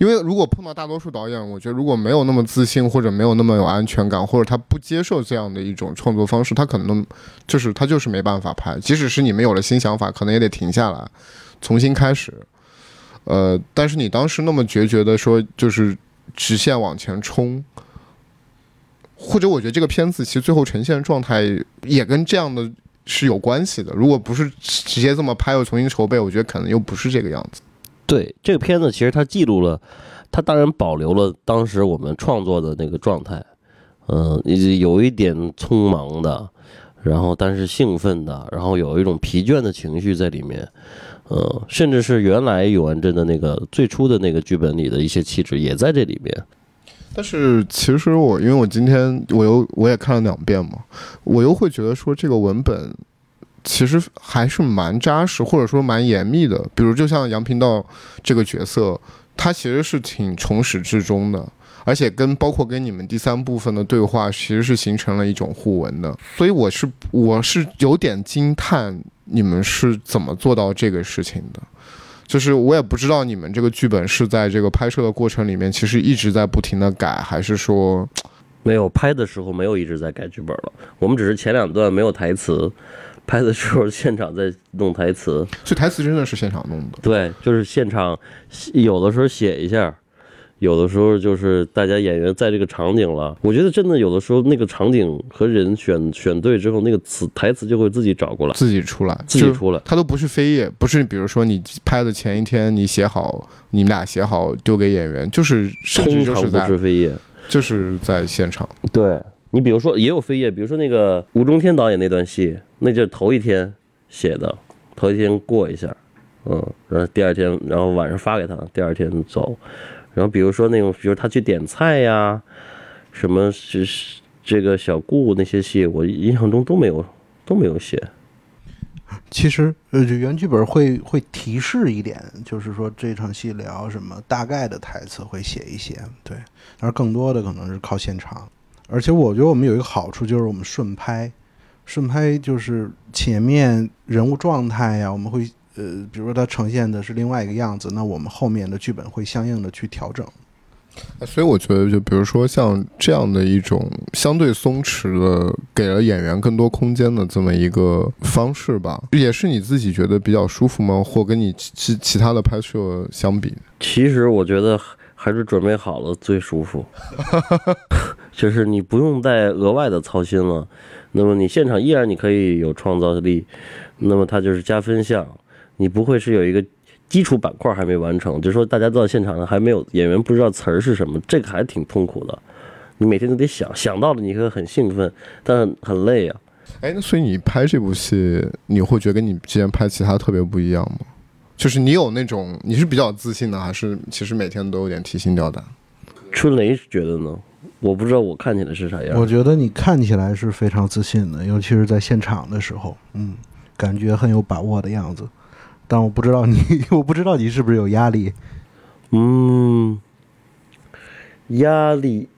因为如果碰到大多数导演，我觉得如果没有那么自信，或者没有那么有安全感，或者他不接受这样的一种创作方式，他可能就是他就是没办法拍。即使是你们有了新想法，可能也得停下来，重新开始。呃，但是你当时那么决绝的说，就是直线往前冲，或者我觉得这个片子其实最后呈现状态也跟这样的是有关系的。如果不是直接这么拍又重新筹备，我觉得可能又不是这个样子。对这个片子，其实它记录了，它当然保留了当时我们创作的那个状态，嗯，有一点匆忙的，然后但是兴奋的，然后有一种疲倦的情绪在里面，嗯，甚至是原来永安镇的那个最初的那个剧本里的一些气质也在这里面。但是其实我因为我今天我又我也看了两遍嘛，我又会觉得说这个文本其实还是蛮扎实，或者说蛮严密的。比如就像杨频道这个角色，他其实是挺从始至终的，而且跟包括跟你们第三部分的对话，其实是形成了一种互文的。所以我是我是有点惊叹你们是怎么做到这个事情的。就是我也不知道你们这个剧本是在这个拍摄的过程里面，其实一直在不停的改，还是说没有拍的时候没有一直在改剧本了。我们只是前两段没有台词，拍的时候现场在弄台词。所以台词真的是现场弄的？对，就是现场有的时候写一下。有的时候就是大家演员在这个场景了，我觉得真的有的时候那个场景和人选选对之后，那个词台词就会自己找过来，自己出来，自己出来。他都不是飞页，不是比如说你拍的前一天你写好，你们俩写好丢给演员，就是通常不是飞页，就是在现场。对你比如说也有飞页，比如说那个吴中天导演那段戏，那就头一天写的，头一天过一下，嗯，然后第二天，然后晚上发给他，第二天走。然后比如说那种，比如他去点菜呀，什么是这个小顾那些戏，我印象中都没有都没有写。其实呃，原剧本会会提示一点，就是说这场戏聊什么，大概的台词会写一写，对。但是更多的可能是靠现场。而且我觉得我们有一个好处，就是我们顺拍，顺拍就是前面人物状态呀，我们会。呃，比如说它呈现的是另外一个样子，那我们后面的剧本会相应的去调整。所以我觉得，就比如说像这样的一种相对松弛的，给了演员更多空间的这么一个方式吧，也是你自己觉得比较舒服吗？或跟你其其他的拍摄相比？其实我觉得还是准备好了最舒服，(laughs) 就是你不用再额外的操心了。那么你现场依然你可以有创造力，那么它就是加分项。你不会是有一个基础板块还没完成，就是说大家到现场上还没有演员不知道词儿是什么，这个还挺痛苦的。你每天都得想，想到了你会很兴奋，但很累啊。哎，那所以你拍这部戏，你会觉得跟你之前拍其他特别不一样吗？就是你有那种你是比较自信的，还是其实每天都有点提心吊胆？春雷觉得呢？我不知道我看起来是啥样。我觉得你看起来是非常自信的，尤其是在现场的时候，嗯，感觉很有把握的样子。但我不知道你，(laughs) 我不知道你是不是有压力。嗯，压力，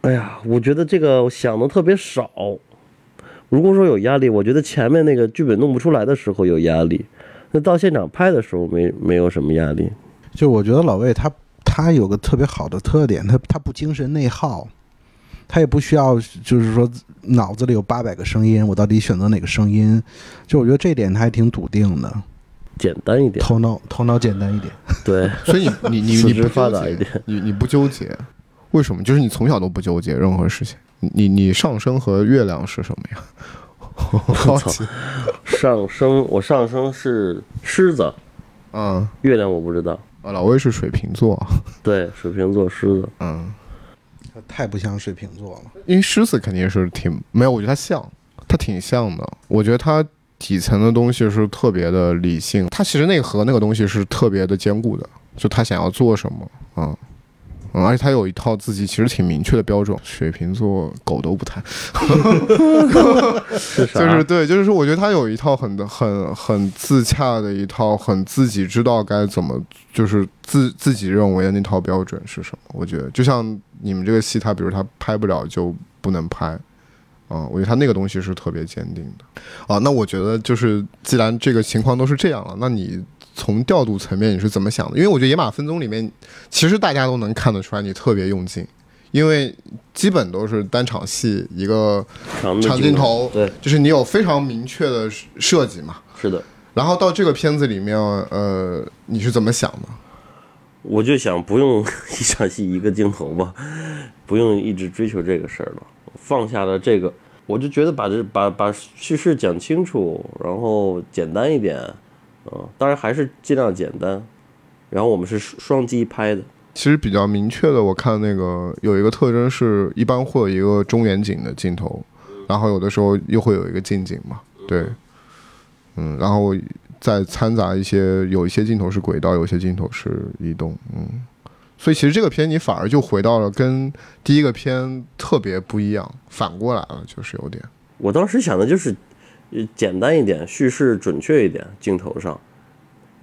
哎呀，我觉得这个想的特别少。如果说有压力，我觉得前面那个剧本弄不出来的时候有压力，那到现场拍的时候没没有什么压力。就我觉得老魏他他有个特别好的特点，他他不精神内耗，他也不需要就是说脑子里有八百个声音，我到底选择哪个声音？就我觉得这点他还挺笃定的。简单一点，头脑头脑简单一点，对，(laughs) 所以你你你你不发达一点，你你不纠结，为什么？就是你从小都不纠结任何事情。你你上升和月亮是什么呀？(laughs) 我操，上升我上升是狮子，嗯，月亮我不知道。啊，老魏是水瓶座，对，水瓶座狮子，嗯，他太不像水瓶座了，因为狮子肯定是挺没有，我觉得他像，他挺像的，我觉得他。底层的东西是特别的理性，他其实内核那个东西是特别的坚固的，就他想要做什么，嗯嗯，而且他有一套自己其实挺明确的标准。水瓶座狗都不谈，(laughs) 就是对，就是说，我觉得他有一套很很很自洽的一套，很自己知道该怎么，就是自自己认为的那套标准是什么。我觉得就像你们这个戏，他比如他拍不了就不能拍。嗯，我觉得他那个东西是特别坚定的。啊，那我觉得就是，既然这个情况都是这样了，那你从调度层面你是怎么想的？因为我觉得《野马分鬃》里面，其实大家都能看得出来你特别用劲，因为基本都是单场戏一个长镜头，对，就是你有非常明确的设计嘛。是的。然后到这个片子里面，呃，你是怎么想的？我就想不用一场戏一个镜头吧，不用一直追求这个事儿了，放下了这个。我就觉得把这把把叙事讲清楚，然后简单一点，嗯，当然还是尽量简单。然后我们是双机拍的，其实比较明确的，我看那个有一个特征是，一般会有一个中远景的镜头，然后有的时候又会有一个近景嘛，对，嗯，然后再掺杂一些，有一些镜头是轨道，有些镜头是移动，嗯。所以其实这个片你反而就回到了跟第一个片特别不一样，反过来了，就是有点。我当时想的就是，简单一点，叙事准确一点，镜头上，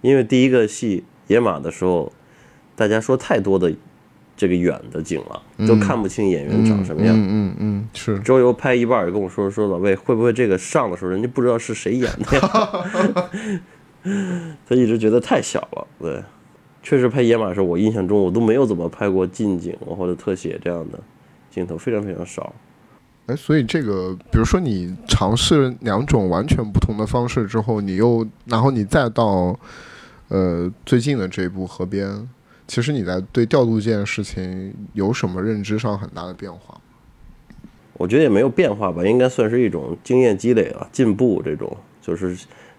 因为第一个戏野马的时候，大家说太多的这个远的景了，都看不清演员长什么样。嗯嗯嗯，是。周游拍一半也跟我说说老魏会不会这个上的时候人家不知道是谁演的呀？(laughs) 他一直觉得太小了，对，确实拍野马的时候，我印象中我都没有怎么拍过近景或者特写这样的镜头，非常非常少。哎，所以这个，比如说你尝试两种完全不同的方式之后，你又然后你再到呃最近的这一部河边，其实你在对调度这件事情有什么认知上很大的变化？我觉得也没有变化吧，应该算是一种经验积累了，进步这种，就是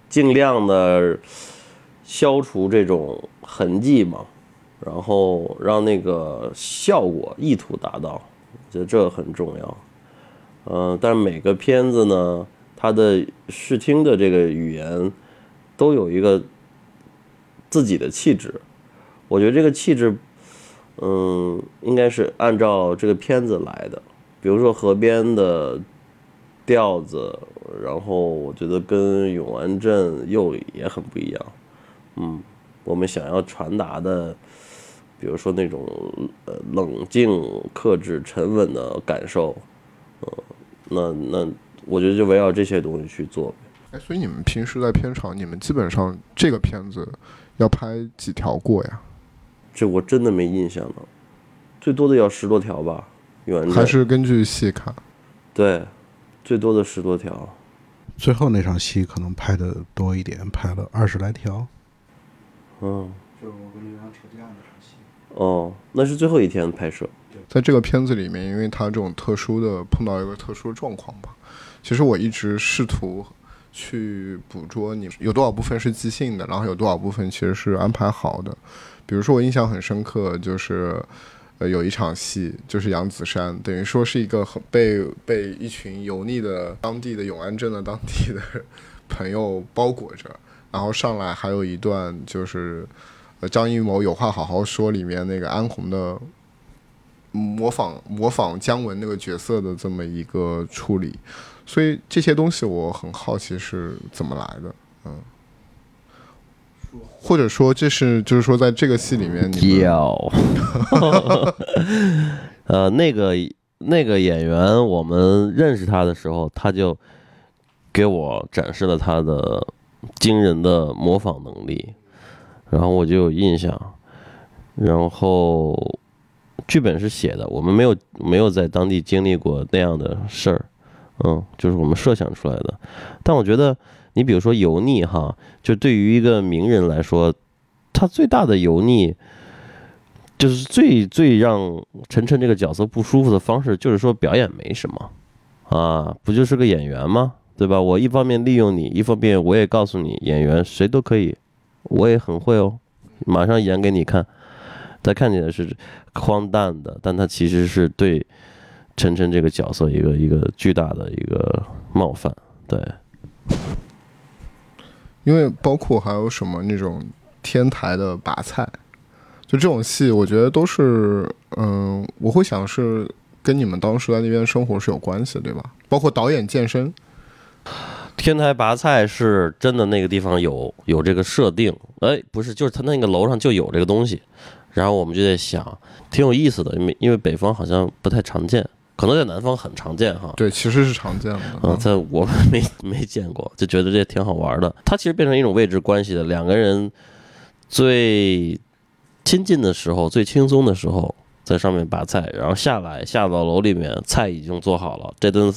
尽量的消除这种痕迹嘛，然后让那个效果意图达到，我觉得这很重要。嗯、但每个片子呢，它的视听的这个语言都有一个自己的气质，我觉得这个气质，嗯，应该是按照这个片子来的。比如说河边的调子，然后我觉得跟永安镇又也很不一样。嗯，我们想要传达的，比如说那种呃冷静、克制、沉稳的感受，呃，那那我觉得就围绕这些东西去做。哎，所以你们平时在片场，你们基本上这个片子要拍几条过呀？这我真的没印象了，最多的要十多条吧，还是根据戏看？对，最多的十多条。最后那场戏可能拍的多一点，拍了二十来条。嗯，就是我跟刘洋吵架那场戏。哦，那是最后一天拍摄。在这个片子里面，因为他这种特殊的碰到一个特殊的状况吧，其实我一直试图去捕捉你有多少部分是即兴的，然后有多少部分其实是安排好的。比如说，我印象很深刻，就是呃有一场戏，就是杨子姗，等于说是一个很被被一群油腻的当地的永安镇的当地的朋友包裹着，然后上来还有一段就是呃张艺谋有话好好说里面那个安红的模仿模仿姜文那个角色的这么一个处理，所以这些东西我很好奇是怎么来的，嗯，或者说这是就是说在这个戏里面你们要，(laughs) 呃，那个那个演员，我们认识他的时候，他就给我展示了他的惊人的模仿能力，然后我就有印象，然后剧本是写的，我们没有没有在当地经历过那样的事儿，嗯，就是我们设想出来的，但我觉得你比如说油腻哈，就对于一个名人来说，他最大的油腻。就是最最让晨晨这个角色不舒服的方式，就是说表演没什么，啊，不就是个演员吗？对吧？我一方面利用你，一方面我也告诉你，演员谁都可以，我也很会哦，马上演给你看。他看起来是荒诞的，但他其实是对晨晨这个角色一个一个巨大的一个冒犯。对，因为包括还有什么那种天台的拔菜，就这种戏，我觉得都是，嗯、我会想是跟你们当时在那边生活是有关系，对吧？包括导演健身，天台拔菜是真的，那个地方有有这个设定，哎，不是，就是他那个楼上就有这个东西，然后我们就在想，挺有意思的，因为因为北方好像不太常见，可能在南方很常见哈。对，其实是常见的。嗯，在我们没没见过，就觉得这挺好玩的。它其实变成一种位置关系的，两个人最亲近的时候、最轻松的时候，在上面拔菜，然后下来下到楼里面，菜已经做好了，这顿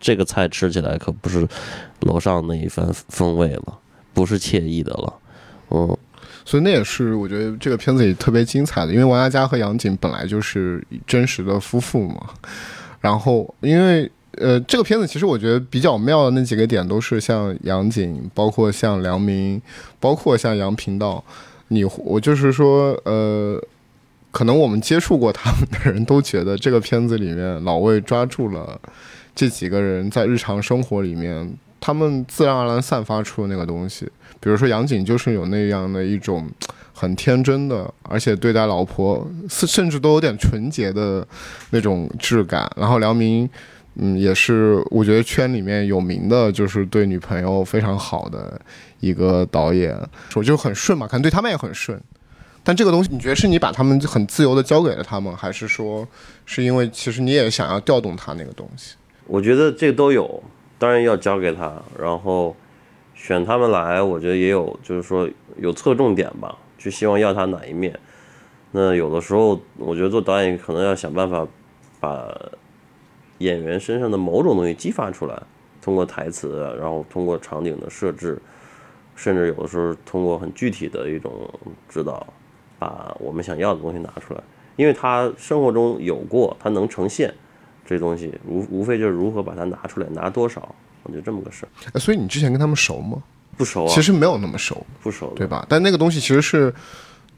这个菜吃起来可不是楼上那一番风味了，不是惬意的了。嗯，所以那也是我觉得这个片子里特别精彩的，因为王家佳和杨景本来就是真实的夫妇嘛。然后因为呃，这个片子其实我觉得比较妙的那几个点都是像杨景，包括像梁明，包括像杨频道，你我就是说呃。可能我们接触过他们的人都觉得这个片子里面老魏抓住了这几个人在日常生活里面他们自然而然散发出的那个东西。比如说杨景就是有那样的一种很天真的，而且对待老婆甚至都有点纯洁的那种质感。然后梁明，嗯，也是我觉得圈里面有名的，就是对女朋友非常好的一个导演，我就很顺嘛，可能对他们也很顺。但这个东西，你觉得是你把他们很自由的交给了他们，还是说是因为其实你也想要调动他那个东西？我觉得这都有，当然要交给他，然后选他们来，我觉得也有，就是说有侧重点吧，就希望要他哪一面。那有的时候，我觉得做导演可能要想办法把演员身上的某种东西激发出来，通过台词，然后通过场景的设置，甚至有的时候通过很具体的一种指导。把我们想要的东西拿出来，因为他生活中有过，他能呈现这东西，无无非就是如何把它拿出来，拿多少，我就这么个事儿。所以你之前跟他们熟吗？不熟啊，其实没有那么熟，不熟，对吧？但那个东西其实是，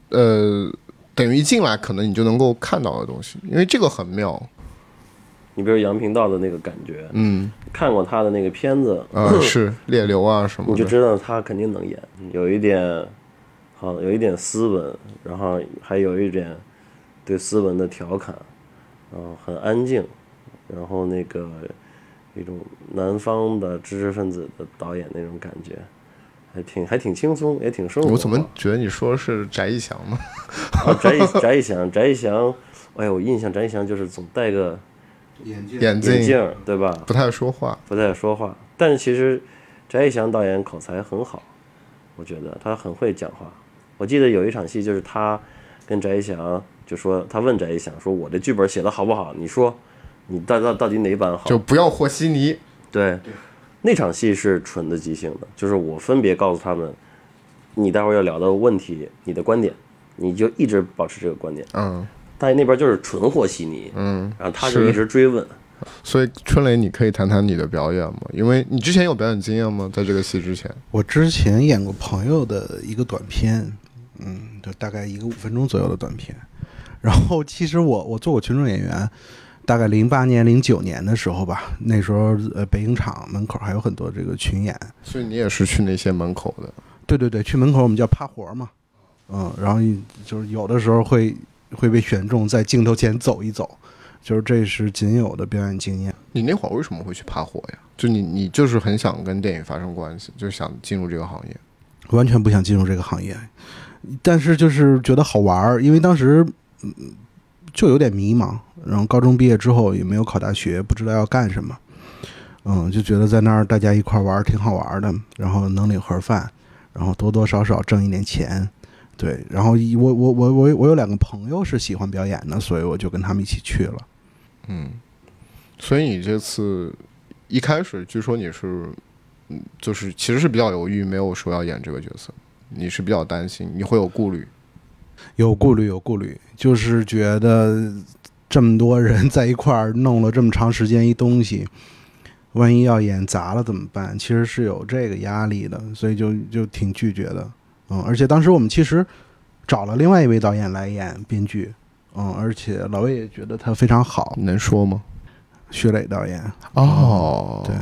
呃，等于一进来可能你就能够看到的东西，因为这个很妙。你比如杨平道的那个感觉，嗯，看过他的那个片子，啊，是 (clears throat) 猎流啊什么，你就知道他肯定能演，有一点。好，有一点斯文，然后还有一点对斯文的调侃，嗯，很安静，然后那个一种南方的知识分子的导演那种感觉，还挺还挺轻松，也挺生活。我怎么觉得你说是翟一翔呢？啊，翟一翟一翔，翟一翔，哎我印象翟一翔就是总戴个眼镜，眼镜，对吧？不太说话，不太说话。但是其实翟一翔导演口才很好，我觉得他很会讲话。我记得有一场戏，就是他跟翟一翔就说，他问翟一翔说：“我这剧本写的好不好？你说，你到到到底哪版好？”就不要和稀泥。对，那场戏是纯的即兴的，就是我分别告诉他们，你待会儿要聊的问题，你的观点，你就一直保持这个观点。嗯。大爷那边就是纯和稀泥。嗯。然后他就一直追问。所以春雷，你可以谈谈你的表演吗？因为你之前有表演经验吗？在这个戏之前，我之前演过朋友的一个短片。嗯，就大概一个五分钟左右的短片。然后其实我我做过群众演员，大概零八年、零九年的时候吧，那时候呃北影厂门口还有很多这个群演。所以你也是去那些门口的？对对对，去门口我们叫趴活嘛。嗯，然后就是有的时候会会被选中，在镜头前走一走，就是这是仅有的表演经验。你那会儿为什么会去趴活呀？就你你就是很想跟电影发生关系，就想进入这个行业？完全不想进入这个行业。但是就是觉得好玩儿，因为当时嗯就有点迷茫，然后高中毕业之后也没有考大学，不知道要干什么，嗯，就觉得在那儿大家一块玩挺好玩的，然后能领盒饭，然后多多少少挣一点钱，对，然后我我我我我有两个朋友是喜欢表演的，所以我就跟他们一起去了，嗯，所以你这次一开始据说你是嗯就是其实是比较犹豫，没有说要演这个角色。你是比较担心，你会有顾虑，有顾虑，有顾虑，就是觉得这么多人在一块儿弄了这么长时间一东西，万一要演砸了怎么办？其实是有这个压力的，所以就就挺拒绝的。嗯，而且当时我们其实找了另外一位导演来演编剧，嗯，而且老魏也觉得他非常好，能说吗？徐磊导演，哦，对。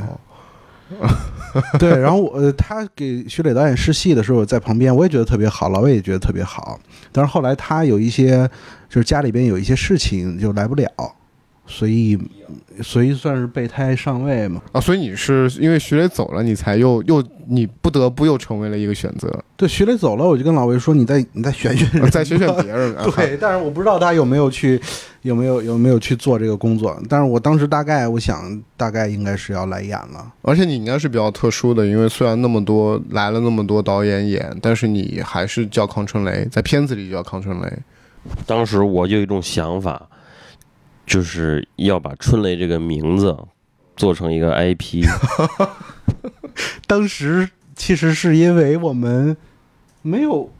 (laughs) 对，然后我他给徐磊导演试戏的时候，在旁边，我也觉得特别好，老魏也觉得特别好。但是后来他有一些，就是家里边有一些事情，就来不了。所以，所以算是备胎上位嘛？啊，所以你是因为徐磊走了，你才又又你不得不又成为了一个选择。对，徐磊走了，我就跟老魏说：“你再你再选选，再选选别人。(laughs) ” (laughs) 对，但是我不知道他有没有去，有没有有没有去做这个工作。但是我当时大概我想，大概应该是要来演了。而且你应该是比较特殊的，因为虽然那么多来了那么多导演演，但是你还是叫康春雷，在片子里叫康春雷。当时我就有一种想法。就是要把春雷这个名字做成一个 IP。(laughs) 当时其实是因为我们没有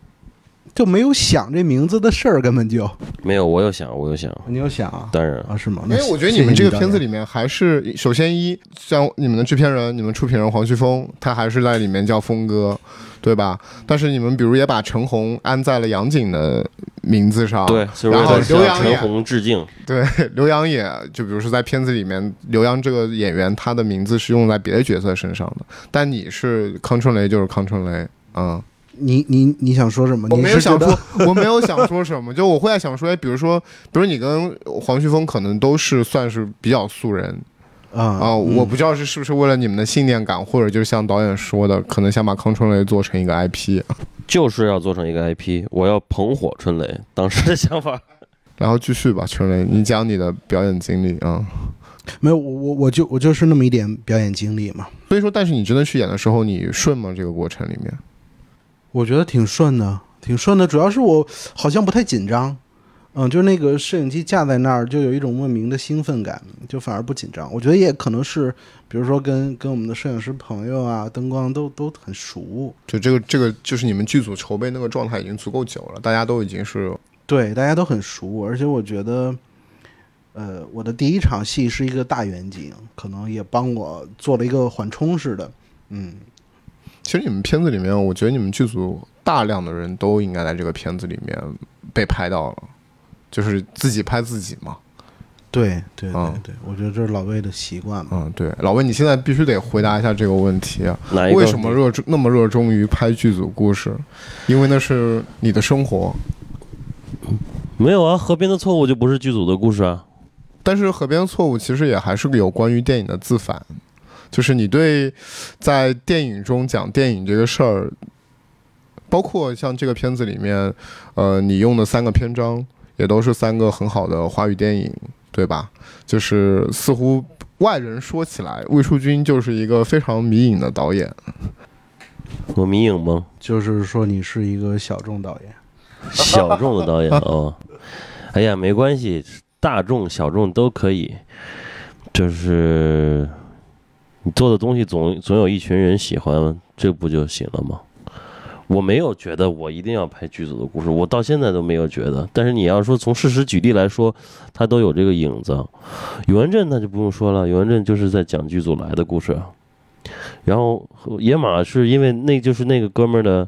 就没有想这名字的事儿，根本就没有。我有想，我有想，你有想啊？当然啊，是吗？因为我觉得你们这个片子里面还是首先一像你们的制片人、你们出品人黄旭峰，他还是在里面叫峰哥。对吧？但是你们比如也把陈红安在了杨景的名字上，对，然后刘洋陈红致敬。对，刘洋也就比如说在片子里面，刘洋这个演员他的名字是用在别的角色身上的，但你是康春雷就是康春雷，嗯，你你你想说什么？我没有想说，我没有想说什么，就我会在想说，哎，比如说，比如你跟黄旭峰可能都是算是比较素人啊啊，我不知道是是不是为了你们的信念感，或者就是像导演说的，可能想把康春雷做成一个 IP，(laughs) 就是要做成一个 IP，我要捧火春雷，当时的想法。(laughs) 然后继续吧，春雷，你讲你的表演经历啊。没有，我我我就我就是那么一点表演经历嘛。所以说，但是你真的去演的时候，你顺吗？这个过程里面？我觉得挺顺的，挺顺的。主要是我好像不太紧张，嗯，就是那个摄影机架在那儿，就有一种莫名的兴奋感，就反而不紧张。我觉得也可能是，比如说跟跟我们的摄影师朋友啊，灯光都都很熟。就这个这个，就是你们剧组筹备那个状态已经足够久了，大家都已经是对，大家都很熟。而且我觉得，呃，我的第一场戏是一个大远景，可能也帮我做了一个缓冲似的，嗯。其实你们片子里面，我觉得你们剧组大量的人都应该在这个片子里面被拍到了，就是自己拍自己嘛。对对对对，我觉得这是老魏的习惯嘛。嗯，对，老魏，你现在必须得回答一下这个问题啊，为什么热衷那么热衷于拍剧组故事？因为那是你的生活。没有啊，河边的错误就不是剧组的故事啊。但是河边的错误其实也还是有关于电影的自反。就是你对在电影中讲电影这个事儿，包括像这个片子里面，呃，你用的三个篇章也都是三个很好的华语电影，对吧？就是似乎外人说起来，魏淑君就是一个非常迷影的导演。我迷影吗？就是说你是一个小众导演，小众的导演 (laughs) 哦。哎呀，没关系，大众小众都可以，就是。你做的东西总总有一群人喜欢，这不就行了吗？我没有觉得我一定要拍剧组的故事，我到现在都没有觉得。但是你要说从事实举例来说，它都有这个影子。永安镇那就不用说了，永安镇就是在讲剧组来的故事。然后野马是因为那就是那个哥们儿的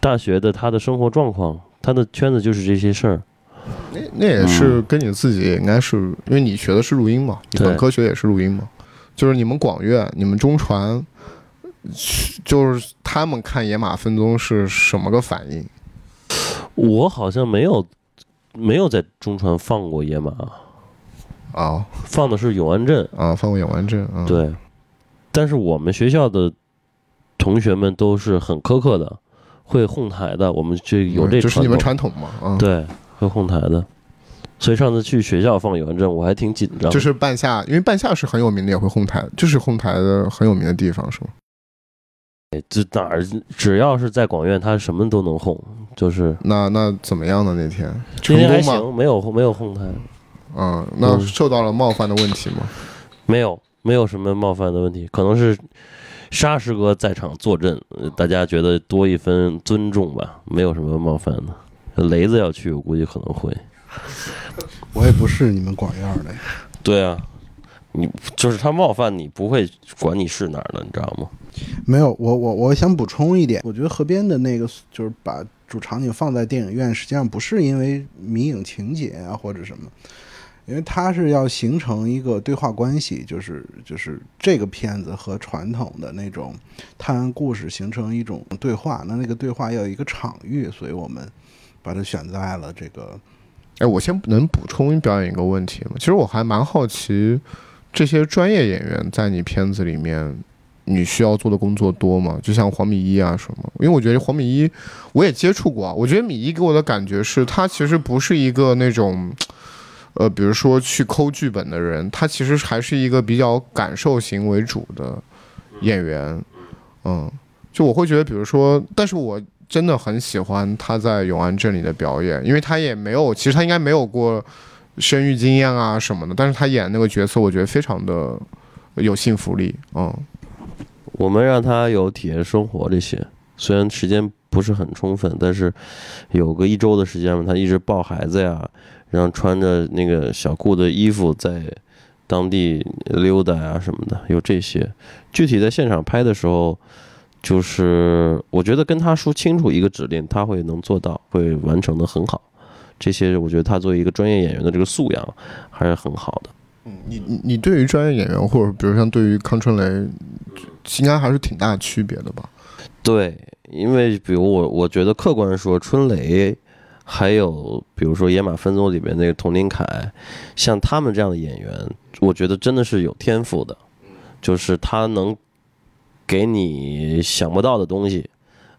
大学的他的生活状况，他的圈子就是这些事儿。那那也是跟你自己应该是因为你学的是录音嘛，本科学也是录音嘛。就是你们广院、你们中传，就是他们看《野马分鬃》是什么个反应？我好像没有没有在中传放过《野马》啊，放的是《永安镇》啊，放过《永安镇》啊。对，但是我们学校的同学们都是很苛刻的，会哄抬的。我们这有这，就是你们传统嘛？对，会哄抬的。所以上次去学校放《永安镇》，我还挺紧张。就是半夏，因为半夏是很有名的，也会哄抬，就是哄抬的很有名的地方，是吗？这哪儿只要是在广院，他什么都能哄。就是那那怎么样呢？那天成功吗？没有没有哄抬。嗯，那受到了冒犯的问题吗？没有，没有什么冒犯的问题。可能是沙师哥在场坐镇，大家觉得多一分尊重吧，没有什么冒犯的。雷子要去，我估计可能会。(laughs) 我也不是你们广院的，对啊，你就是他冒犯你，不会管你是哪儿的，你知道吗？没有，我我我想补充一点，我觉得河边的那个就是把主场景放在电影院，实际上不是因为迷影情节啊或者什么，因为它是要形成一个对话关系，就是就是这个片子和传统的那种探案故事形成一种对话，那那个对话要有一个场域，所以我们把它选在了这个。哎，我先能补充表演一个问题吗？其实我还蛮好奇，这些专业演员在你片子里面，你需要做的工作多吗？就像黄米一啊什么？因为我觉得黄米一我也接触过啊，我觉得米一给我的感觉是他其实不是一个那种，呃，比如说去抠剧本的人，他其实还是一个比较感受型为主的演员。嗯，就我会觉得，比如说，但是我。真的很喜欢他在永安镇里的表演，因为他也没有，其实他应该没有过生育经验啊什么的，但是他演那个角色，我觉得非常的有信服力。嗯，我们让他有体验生活这些，虽然时间不是很充分，但是有个一周的时间嘛，他一直抱孩子呀，然后穿着那个小顾的衣服在当地溜达呀什么的，有这些。具体在现场拍的时候。就是我觉得跟他说清楚一个指令，他会能做到，会完成的很好。这些我觉得他作为一个专业演员的这个素养还是很好的。嗯，你你你对于专业演员，或者比如像对于康春雷，应该还是挺大区别的吧？对，因为比如我，我觉得客观说，春雷，还有比如说《野马分鬃》里边那个佟林凯，像他们这样的演员，我觉得真的是有天赋的，就是他能给你想不到的东西，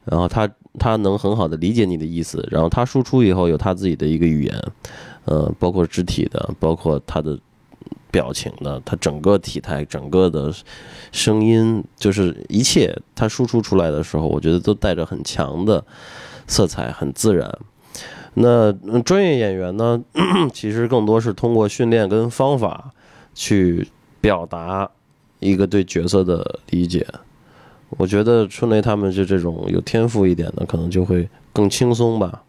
然后他他能很好的理解你的意思，然后他输出以后有他自己的一个语言，呃，包括肢体的，包括他的。表情的，他整个体态、整个的声音，就是一切他输出出来的时候，我觉得都带着很强的色彩，很自然。那专业演员呢，(clears throat) 其实更多是通过训练跟方法去表达一个对角色的理解。我觉得春雷他们就这种有天赋一点的，可能就会更轻松吧。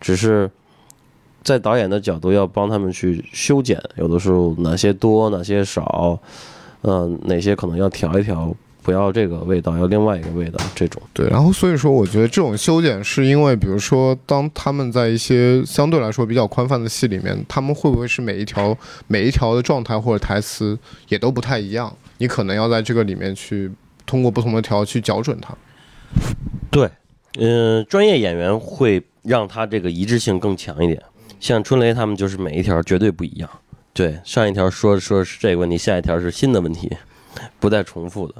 只是。在导演的角度要帮他们去修剪，有的时候哪些多哪些少，嗯，哪些可能要调一调，不要这个味道，要另外一个味道，这种。对，然后所以说，我觉得这种修剪是因为，比如说，当他们在一些相对来说比较宽泛的戏里面，他们会不会是每一条每一条的状态或者台词也都不太一样？你可能要在这个里面去通过不同的调去校准它。对，嗯，专业演员会让他这个一致性更强一点。像春雷他们就是每一条绝对不一样，对，上一条说说是这个问题，下一条是新的问题，不再重复的。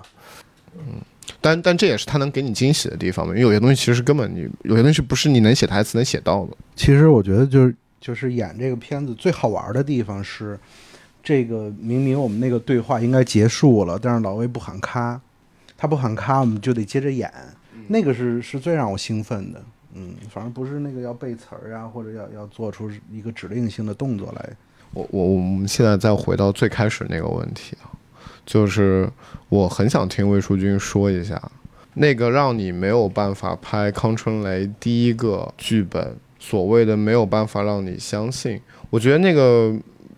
嗯，但但这也是他能给你惊喜的地方嘛，因为有些东西其实根本你有些东西不是你能写台词能写到的。其实我觉得就是就是演这个片子最好玩的地方是，这个明明我们那个对话应该结束了，但是老魏不喊咔，他不喊卡，我们就得接着演，那个是是最让我兴奋的。嗯，反正不是那个要背词儿啊，或者要要做出一个指令性的动作来。我我我们现在再回到最开始那个问题啊，就是我很想听魏淑君说一下，那个让你没有办法拍康春雷第一个剧本，所谓的没有办法让你相信，我觉得那个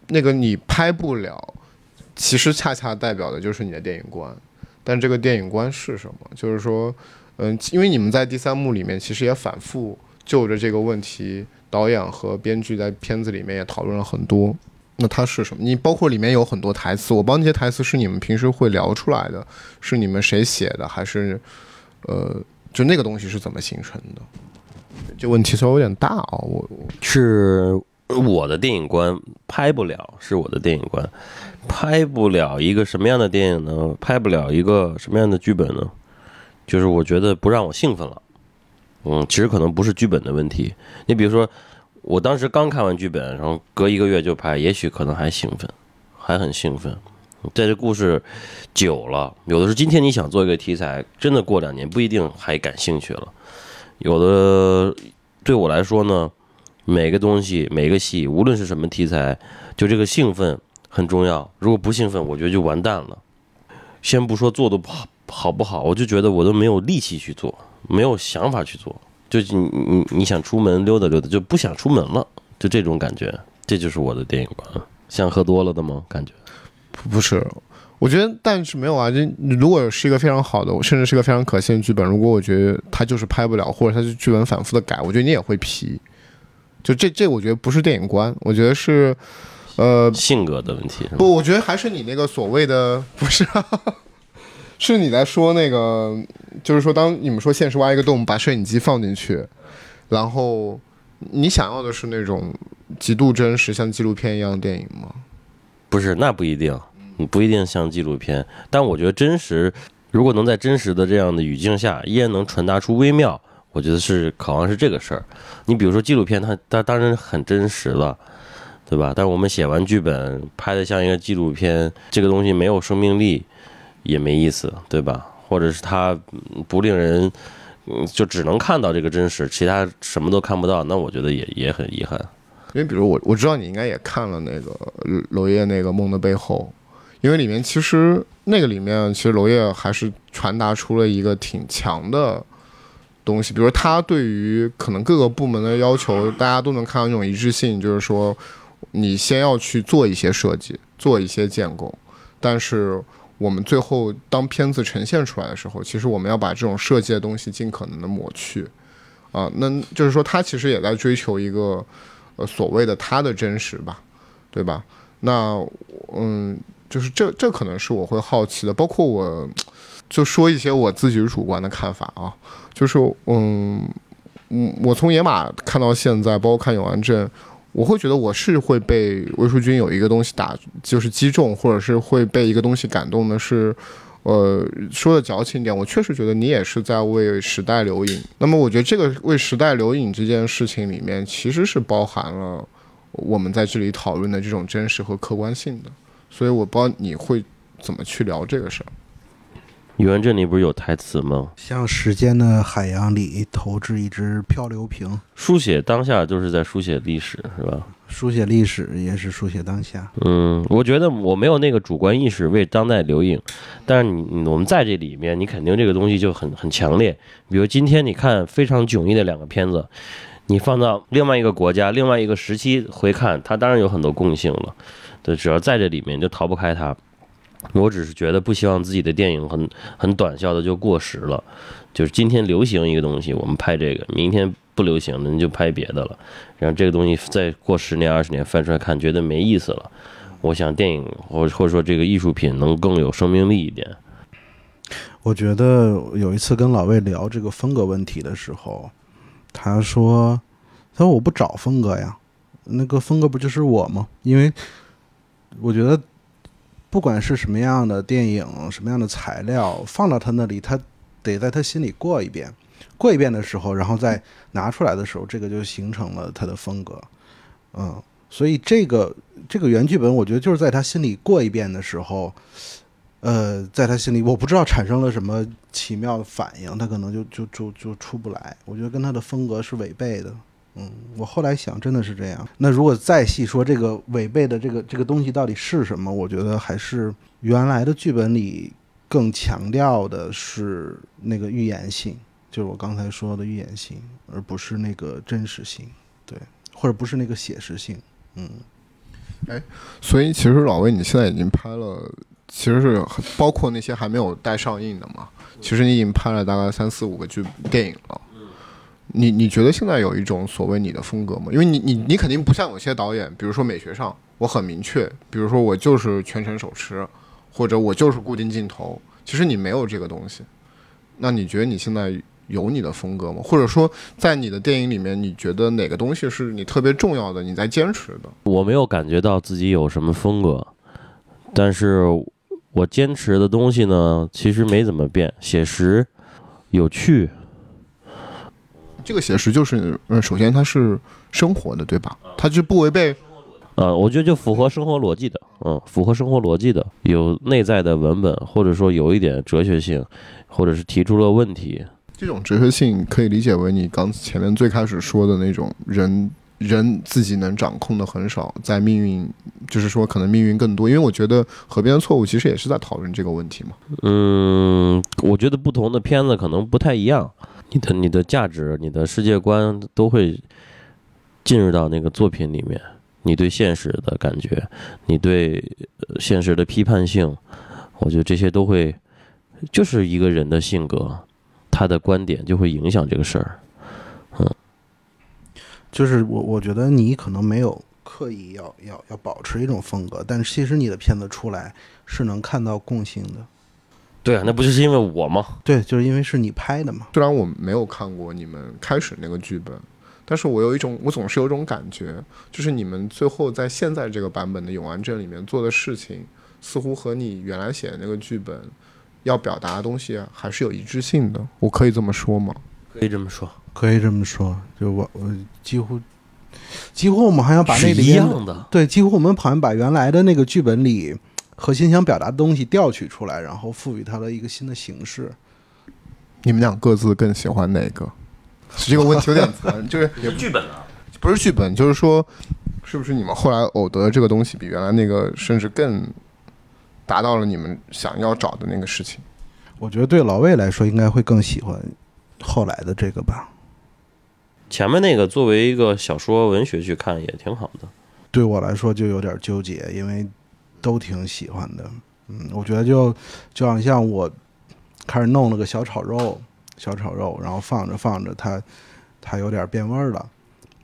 那个你拍不了，其实恰恰代表的就是你的电影观。但这个电影观是什么？就是说。嗯，因为你们在第三幕里面其实也反复就着这个问题，导演和编剧在片子里面也讨论了很多。那它是什么？你包括里面有很多台词，我帮那些台词是你们平时会聊出来的，是你们谁写的，还是呃，就那个东西是怎么形成的？这问题稍微有点大啊。我是我的电影观拍不了，是我的电影观拍不了一个什么样的电影呢？拍不了一个什么样的剧本呢？就是我觉得不让我兴奋了，嗯，其实可能不是剧本的问题。你比如说，我当时刚看完剧本，然后隔一个月就拍，也许可能还兴奋，还很兴奋。在这故事久了，有的是今天你想做一个题材，真的过两年不一定还感兴趣了。有的对我来说呢，每个东西每个戏，无论是什么题材，就这个兴奋很重要。如果不兴奋，我觉得就完蛋了。先不说做的不好。好不好？我就觉得我都没有力气去做，没有想法去做，就你你你想出门溜达溜达，就不想出门了，就这种感觉，这就是我的电影观。像喝多了的吗？感觉不是，我觉得，但是没有啊。就如果是一个非常好的，甚至是个非常可信剧本，如果我觉得他就是拍不了，或者他是剧本反复的改，我觉得你也会皮。就这这，我觉得不是电影观，我觉得是呃性格的问题。不，我觉得还是你那个所谓的不是。(laughs) 是你在说那个，就是说，当你们说现实挖一个洞，把摄影机放进去，然后你想要的是那种极度真实，像纪录片一样的电影吗？不是，那不一定，不一定像纪录片。但我觉得真实，如果能在真实的这样的语境下，依然能传达出微妙，我觉得是渴望是这个事儿。你比如说纪录片，它它当然很真实了，对吧？但是我们写完剧本，拍的像一个纪录片，这个东西没有生命力。也没意思，对吧？或者是它不令人，嗯，就只能看到这个真实，其他什么都看不到，那我觉得也也很遗憾。因为比如我我知道你应该也看了那个娄烨那个《梦的背后》，因为里面其实那个里面其实娄烨还是传达出了一个挺强的东西，比如他对于可能各个部门的要求，大家都能看到那种一致性，就是说你先要去做一些设计，做一些建构，但是。我们最后当片子呈现出来的时候，其实我们要把这种设计的东西尽可能的抹去，啊，那就是说他其实也在追求一个，呃，所谓的他的真实吧，对吧？那，嗯，就是这这可能是我会好奇的，包括我，就说一些我自己主观的看法啊，就是嗯嗯，我从野马看到现在，包括看永安镇，我会觉得我是会被魏淑君有一个东西打，就是击中，或者是会被一个东西感动的，是。呃，说的矫情一点，我确实觉得你也是在为时代留影。那么，我觉得这个为时代留影这件事情里面，其实是包含了我们在这里讨论的这种真实和客观性的。所以，我不知道你会怎么去聊这个事儿。语文这里不是有台词吗？向时间的海洋里投掷一只漂流瓶，书写当下就是在书写历史，是吧？书写历史也是书写当下。嗯，我觉得我没有那个主观意识为当代留影，但是你我们在这里面，你肯定这个东西就很很强烈。比如今天你看非常迥异的两个片子，你放到另外一个国家、另外一个时期回看，它当然有很多共性了。对，只要在这里面就逃不开它。我只是觉得不希望自己的电影很很短效的就过时了，就是今天流行一个东西，我们拍这个；明天不流行的，你就拍别的了。然后这个东西再过十年、二十年翻出来看，觉得没意思了。我想电影或或者说这个艺术品能更有生命力一点。我觉得有一次跟老魏聊这个风格问题的时候，他说：“他说我不找风格呀，那个风格不就是我吗？因为我觉得。”不管是什么样的电影，什么样的材料，放到他那里，他得在他心里过一遍，过一遍的时候，然后再拿出来的时候，这个就形成了他的风格。嗯，所以这个这个原剧本，我觉得就是在他心里过一遍的时候，呃，在他心里，我不知道产生了什么奇妙的反应，他可能就就就就出不来。我觉得跟他的风格是违背的。嗯，我后来想，真的是这样。那如果再细说这个违背的这个这个东西到底是什么？我觉得还是原来的剧本里更强调的是那个预言性，就是我刚才说的预言性，而不是那个真实性，对，或者不是那个写实性。嗯，哎，所以其实老魏，你现在已经拍了，其实是包括那些还没有待上映的嘛？其实你已经拍了大概三四五个剧电影了。你你觉得现在有一种所谓你的风格吗？因为你你你肯定不像有些导演，比如说美学上我很明确，比如说我就是全程手持，或者我就是固定镜头。其实你没有这个东西。那你觉得你现在有你的风格吗？或者说在你的电影里面，你觉得哪个东西是你特别重要的？你在坚持的？我没有感觉到自己有什么风格，但是我坚持的东西呢，其实没怎么变，写实，有趣。这个写实就是，嗯，首先它是生活的，对吧？它就不违背，呃，我觉得就符合生活逻辑的，嗯，符合生活逻辑的，有内在的文本，或者说有一点哲学性，或者是提出了问题。这种哲学性可以理解为你刚前面最开始说的那种人人自己能掌控的很少，在命运，就是说可能命运更多。因为我觉得《河边的错误》其实也是在讨论这个问题嘛。嗯，我觉得不同的片子可能不太一样。你的你的价值、你的世界观都会进入到那个作品里面。你对现实的感觉，你对现实的批判性，我觉得这些都会，就是一个人的性格，他的观点就会影响这个事儿。嗯，就是我我觉得你可能没有刻意要要要保持一种风格，但其实你的片子出来是能看到共性的。对啊，那不就是因为我吗？对，就是因为是你拍的嘛。虽然我没有看过你们开始那个剧本，但是我有一种，我总是有种感觉，就是你们最后在现在这个版本的《永安镇》里面做的事情，似乎和你原来写的那个剧本要表达的东西还是有一致性的。我可以这么说吗？可以这么说，可以这么说。就我我几乎几乎我们好像把那个一样的对，几乎我们好像把原来的那个剧本里。核心想表达的东西调取出来，然后赋予它的一个新的形式。你们俩各自更喜欢哪个？这个问题有点难，就 (laughs) 是剧本啊，不是剧本，就是说，是不是你们后来偶得这个东西比原来那个甚至更达到了你们想要找的那个事情？我觉得对老魏来说，应该会更喜欢后来的这个吧。前面那个作为一个小说文学去看也挺好的。对我来说就有点纠结，因为。都挺喜欢的，嗯，我觉得就就好像我开始弄了个小炒肉，小炒肉，然后放着放着，它它有点变味儿了，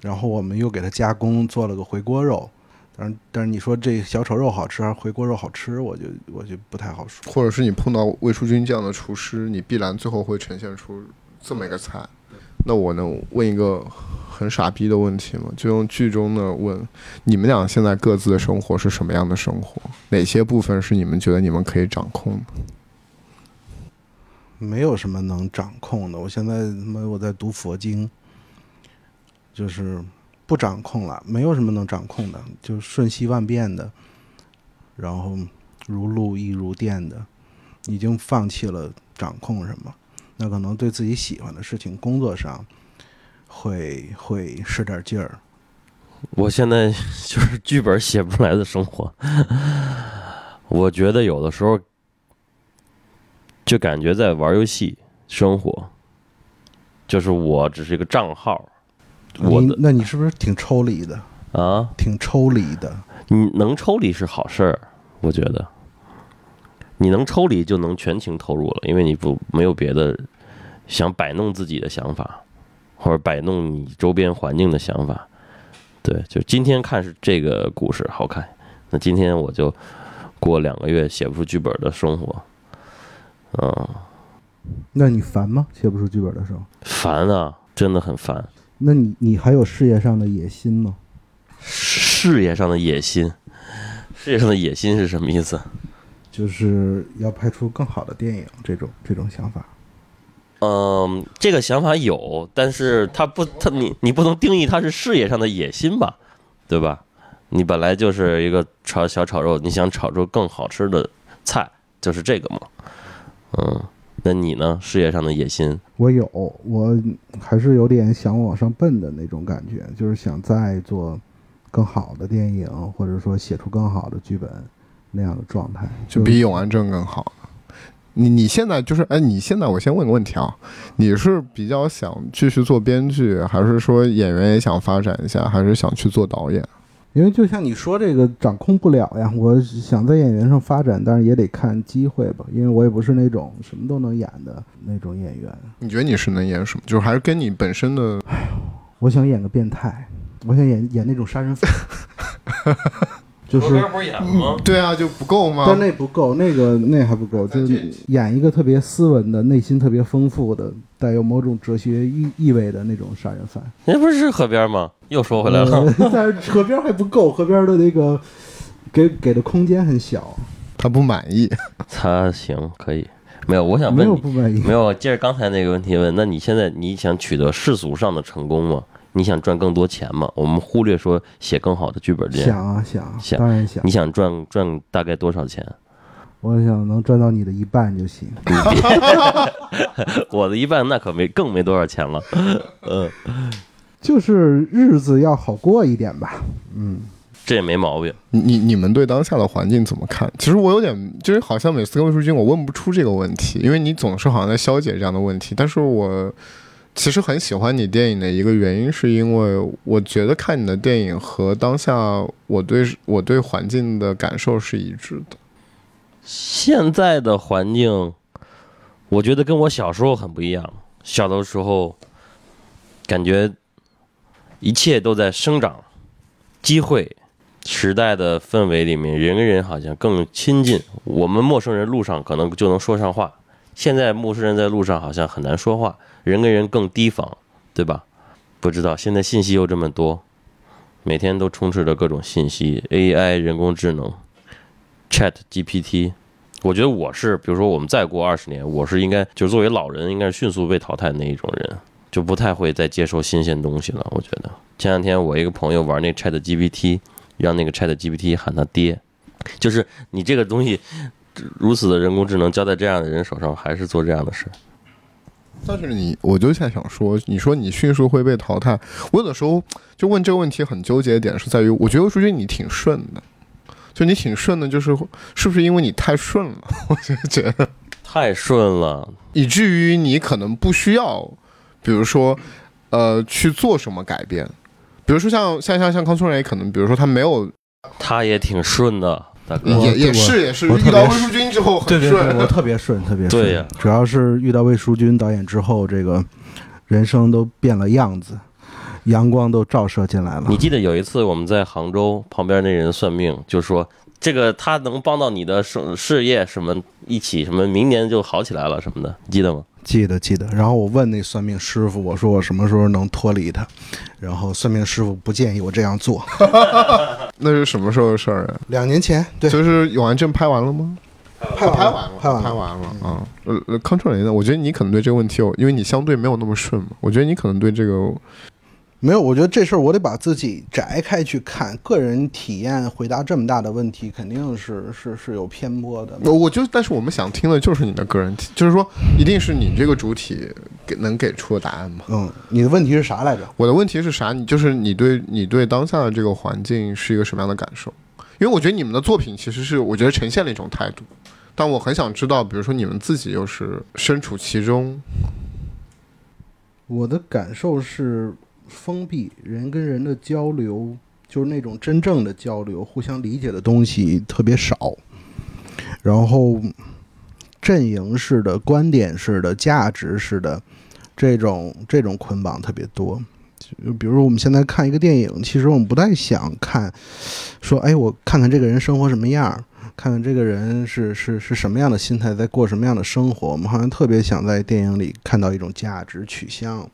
然后我们又给它加工做了个回锅肉，但是但是你说这小炒肉好吃还是回锅肉好吃，我就我就不太好说。或者是你碰到魏淑君这样的厨师，你必然最后会呈现出这么一个菜。那我能问一个很傻逼的问题吗？就用剧中的问，你们俩现在各自的生活是什么样的生活？哪些部分是你们觉得你们可以掌控的？没有什么能掌控的。我现在他妈我在读佛经，就是不掌控了，没有什么能掌控的，就瞬息万变的，然后如露亦如电的，已经放弃了掌控什么。那可能对自己喜欢的事情，工作上会会使点劲儿。我现在 (laughs) 就是剧本写不出来的生活。我觉得有的时候就感觉在玩游戏生活，就是我只是一个账号。我你那你是不是挺抽离的？啊，挺抽离的。你能抽离是好事儿，我觉得。你能抽离就能全情投入了，因为你不没有别的想摆弄自己的想法，或者摆弄你周边环境的想法。对，就今天看是这个故事好看，那今天我就过两个月写不出剧本的生活，嗯，那你烦吗？写不出剧本的时候？烦啊，真的很烦。那你你还有事业上的野心吗？事业上的野心，事业上的野心是什么意思？就是要拍出更好的电影，这种这种想法。嗯，这个想法有，但是他不，他你你不能定义他是事业上的野心吧，对吧？你本来就是一个炒小炒肉，你想炒出更好吃的菜，就是这个嘛。嗯，那你呢？事业上的野心？我有，我还是有点想往上奔的那种感觉，就是想再做更好的电影，或者说写出更好的剧本那样的状态，就比永安镇更好。你你现在就是哎，你现在我先问个问题啊，你是比较想继续做编剧，还是说演员也想发展一下，还是想去做导演？因为就像你说这个掌控不了呀，我想在演员上发展，但是也得看机会吧，因为我也不是那种什么都能演的那种演员。你觉得你是能演什么？就是还是跟你本身的，我想演个变态，我想演演那种杀人犯，(laughs) 就是不是演了吗？对啊，就不够吗？但那不够，那个那还不够，就是演一个特别斯文的、内心特别丰富的、带有某种哲学意意味的那种杀人犯。那不是河边吗？又说回来了。呃但是河边还不够，河边的那个给给的空间很小，(laughs) 他不满意。他行可以，没有，我想问你，有不满意。没有，接着刚才那个问题问，那你现在你想取得世俗上的成功吗？你想赚更多钱吗？我们忽略说写更好的剧本这件事想啊想，想当然想你。想赚赚大概多少钱？我想能赚到你的一半就行。(laughs) 我的一半那可没更没多少钱了。嗯，就是日子要好过一点吧。嗯，这也没毛病。你你你们对当下的环境怎么看？其实我有点，就是好像每次跟魏淑君，我问不出这个问题，因为你总是好像在消解这样的问题。但是我其实很喜欢你电影的一个原因，是因为我觉得看你的电影和当下我对我对环境的感受是一致的。现在的环境，我觉得跟我小时候很不一样。小的时候，感觉一切都在生长，机会、时代的氛围里面，人跟人好像更亲近。我们陌生人路上可能就能说上话，现在陌生人在路上好像很难说话，人跟人更提防，对吧？不知道现在信息又这么多，每天都充斥着各种信息，AI、人工智能。Chat GPT，我觉得我是，比如说我们再过二十年，我是应该就是作为老人，应该是迅速被淘汰的那一种人，就不太会再接受新鲜东西了。我觉得前两天我一个朋友玩那 Chat GPT，让那个 Chat GPT 喊他爹，就是你这个东西如此的人工智能交在这样的人手上，还是做这样的事。但是你，我就在想说，你说你迅速会被淘汰，我有的时候就问这个问题很纠结的点是在于，我觉得魏淑君你挺顺的，就你挺顺的，就是是不是因为你太顺了？我就觉得，太顺了，以至于你可能不需要，比如说，呃，去做什么改变，比如说像像像像康村人也，可能比如说他没有，他也挺顺的，大哥。我也也我是也是我特别遇到魏淑君之后很对对顺，对，我特别顺，特别顺。对呀主要是遇到魏淑君导演之后，这个人生都变了样子。阳光都照射进来了你。记得有一次我们在杭州旁边那人算命，就说这个他能帮到你的事事业什么一起什么明年就好起来了什么的，你记得吗？记得记得。然后我问那算命师傅，我说我什么时候能脱离他？然后算命师傅不建议我这样做。(laughs) 那是什么时候的事儿啊？两年前，对，就是《永安镇》拍完了吗？拍完了完了，拍完了拍完了啊！呃呃，康春雷呢？我觉得你可能对这个问题有，因为你相对没有那么顺嘛，我觉得你可能对这个没有，我觉得这事儿我得把自己摘开去看。个人体验回答这么大的问题，肯定是是是有偏颇的。我我就，但是我们想听的就是你的个人体，就是说，一定是你这个主体给能给出的答案吗？嗯，你的问题是啥来着？我的问题是啥？你就是你对你对当下的这个环境是一个什么样的感受？因为我觉得你们的作品其实是我觉得呈现了一种态度，但我很想知道，比如说你们自己又是身处其中，我的感受是封闭，人跟人的交流就是那种真正的交流，互相理解的东西特别少，然后阵营式的、观点式的、价值式的这种这种捆绑特别多。就比如说我们现在看一个电影，其实我们不太想看，说哎，我看看这个人生活什么样，看看这个人是是是什么样的心态，在过什么样的生活。我们好像特别想在电影里看到一种价值取向。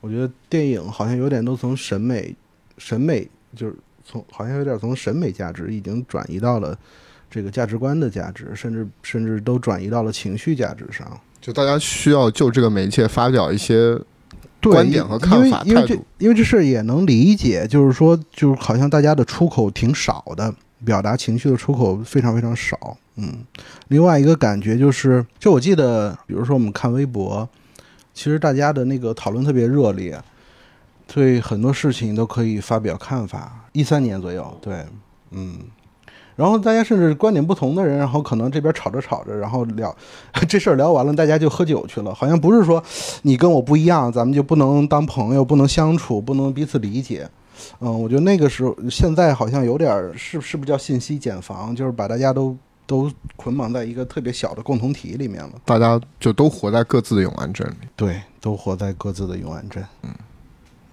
我觉得电影好像有点都从审美，审美就是从好像有点从审美价值已经转移到了这个价值观的价值，甚至甚至都转移到了情绪价值上。就大家需要就这个媒介发表一些观点和看法因为因为这因为这事儿也能理解，就是说，就是好像大家的出口挺少的，表达情绪的出口非常非常少。嗯，另外一个感觉就是，就我记得，比如说我们看微博，其实大家的那个讨论特别热烈，对很多事情都可以发表看法。一三年左右，对，嗯。然后大家甚至观点不同的人，然后可能这边吵着吵着，然后聊 (laughs) 这事儿聊完了，大家就喝酒去了。好像不是说你跟我不一样，咱们就不能当朋友，不能相处，不能彼此理解。嗯，我觉得那个时候，现在好像有点是是不是叫信息茧房，就是把大家都都捆绑在一个特别小的共同体里面了。大家就都活在各自的永安镇里。对，都活在各自的永安镇。嗯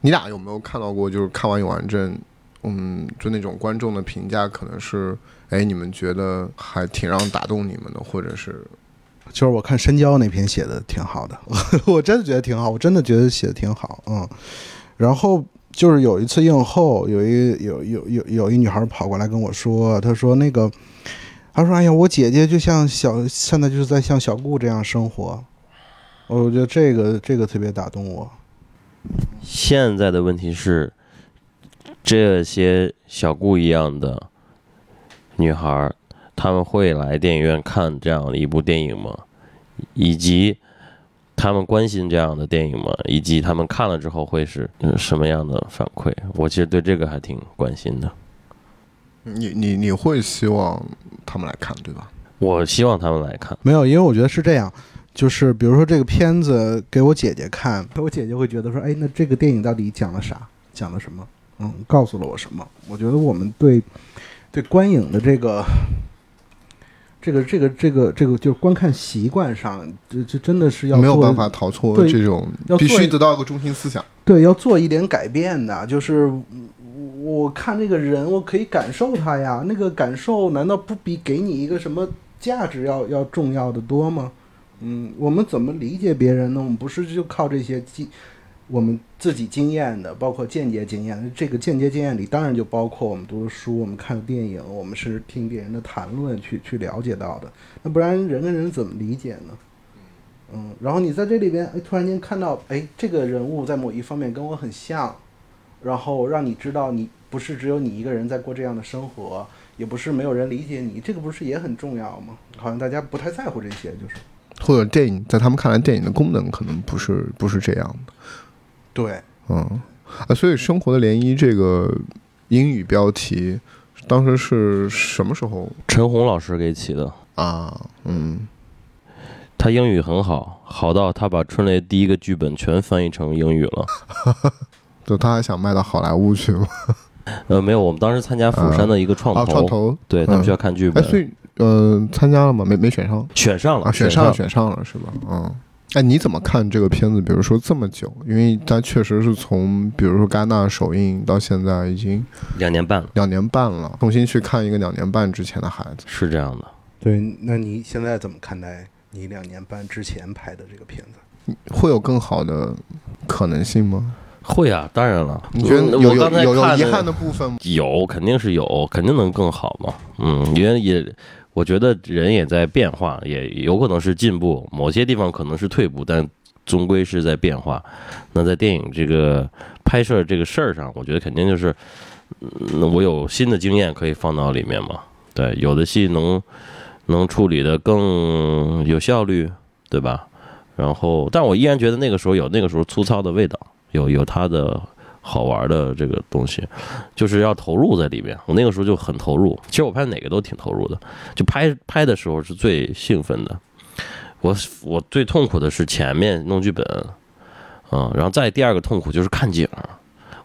你俩有没有看到过？就是看完永安镇，嗯，就那种观众的评价，可能是，哎，你们觉得还挺让打动你们的，或者是，就是我看深交那篇写的挺好的，(laughs) 我真的觉得挺好，我真的觉得写的挺好，嗯。然后就是有一次映后，有一有有有有一女孩跑过来跟我说，她说那个，她说哎呀，我姐姐就像小现在就是在像小顾这样生活，我觉得这个这个特别打动我。现在的问题是，这些小顾一样的女孩儿，她们会来电影院看这样的一部电影吗？以及他们关心这样的电影吗？以及他们看了之后会是、嗯什么样的反馈？我其实对这个还挺关心的。你你你会希望他们来看，对吧？我希望他们来看。没有，因为我觉得是这样，就是比如说这个片子给我姐姐看，我姐姐会觉得说，哎，那这个电影到底讲了啥？讲了什么？嗯，告诉了我什么？我觉得我们对对观影的这个这个这个这个这个就是观看习惯上，这这真的是要没有办法逃脱对这种要，必做须得到一个中心思想。对，要做一点改变的，就是嗯我看这个人，我可以感受他呀，那个感受难道不比给你一个什么价值要要重要的多吗？嗯，我们怎么理解别人呢？我们不是就靠这些经，我们自己经验的，包括间接经验。这个间接经验里，当然就包括我们读的书，我们看的电影，我们是听别人的谈论去去了解到的。那不然人跟人怎么理解呢？嗯，然后你在这里边，哎，突然间看到，哎，这个人物在某一方面跟我很像，然后让你知道你不是只有你一个人在过这样的生活，也不是没有人理解你，这个不是也很重要吗？好像大家不太在乎这些，就是或者电影在他们看来，电影的功能可能不是不是这样的。对，嗯，啊，所以《生活的涟漪》这个英语标题，当时是什么时候陈红老师给起的，啊？嗯，他英语很好，好到他把春雷第一个剧本全翻译成英语了。(laughs) 就他还想卖到好莱坞去吗？(laughs) 呃，没有，我们当时参加釜山的一个创啊，投，创投，对他们需要看剧哎，本，所以呃，参加了吗？没没选上选上了，啊？选上上了，选上了是吧？嗯，哎，你怎么看这个片子？比如说这么久，因为它确实是从，比如说戛纳首映到现在已经两年半了，两年半了，重新去看一个两年半之前的孩子，是这样的。对，那你现在怎么看待你两年半之前拍的这个片子？会有更好的可能性吗？会啊，当然了。你觉得有有我刚才有有遗憾的部分吗？有，肯定是有，肯定能更好嘛。嗯，因为也，我觉得人也在变化，也有可能是进步，某些地方可能是退步，但终归是在变化。那在电影这个拍摄这个事儿上，我觉得肯定就是，嗯，我有新的经验可以放到里面嘛。对，有的戏能能处理的更有效率，对吧？然后，但我依然觉得那个时候有那个时候粗糙的味道，有有它的好玩的这个东西。就是要投入在里面。我那个时候就很投入，其实我拍哪个都挺投入的，就拍拍的时候是最兴奋的。我我最痛苦的是前面弄剧本，嗯，然后再第二个痛苦就是看景，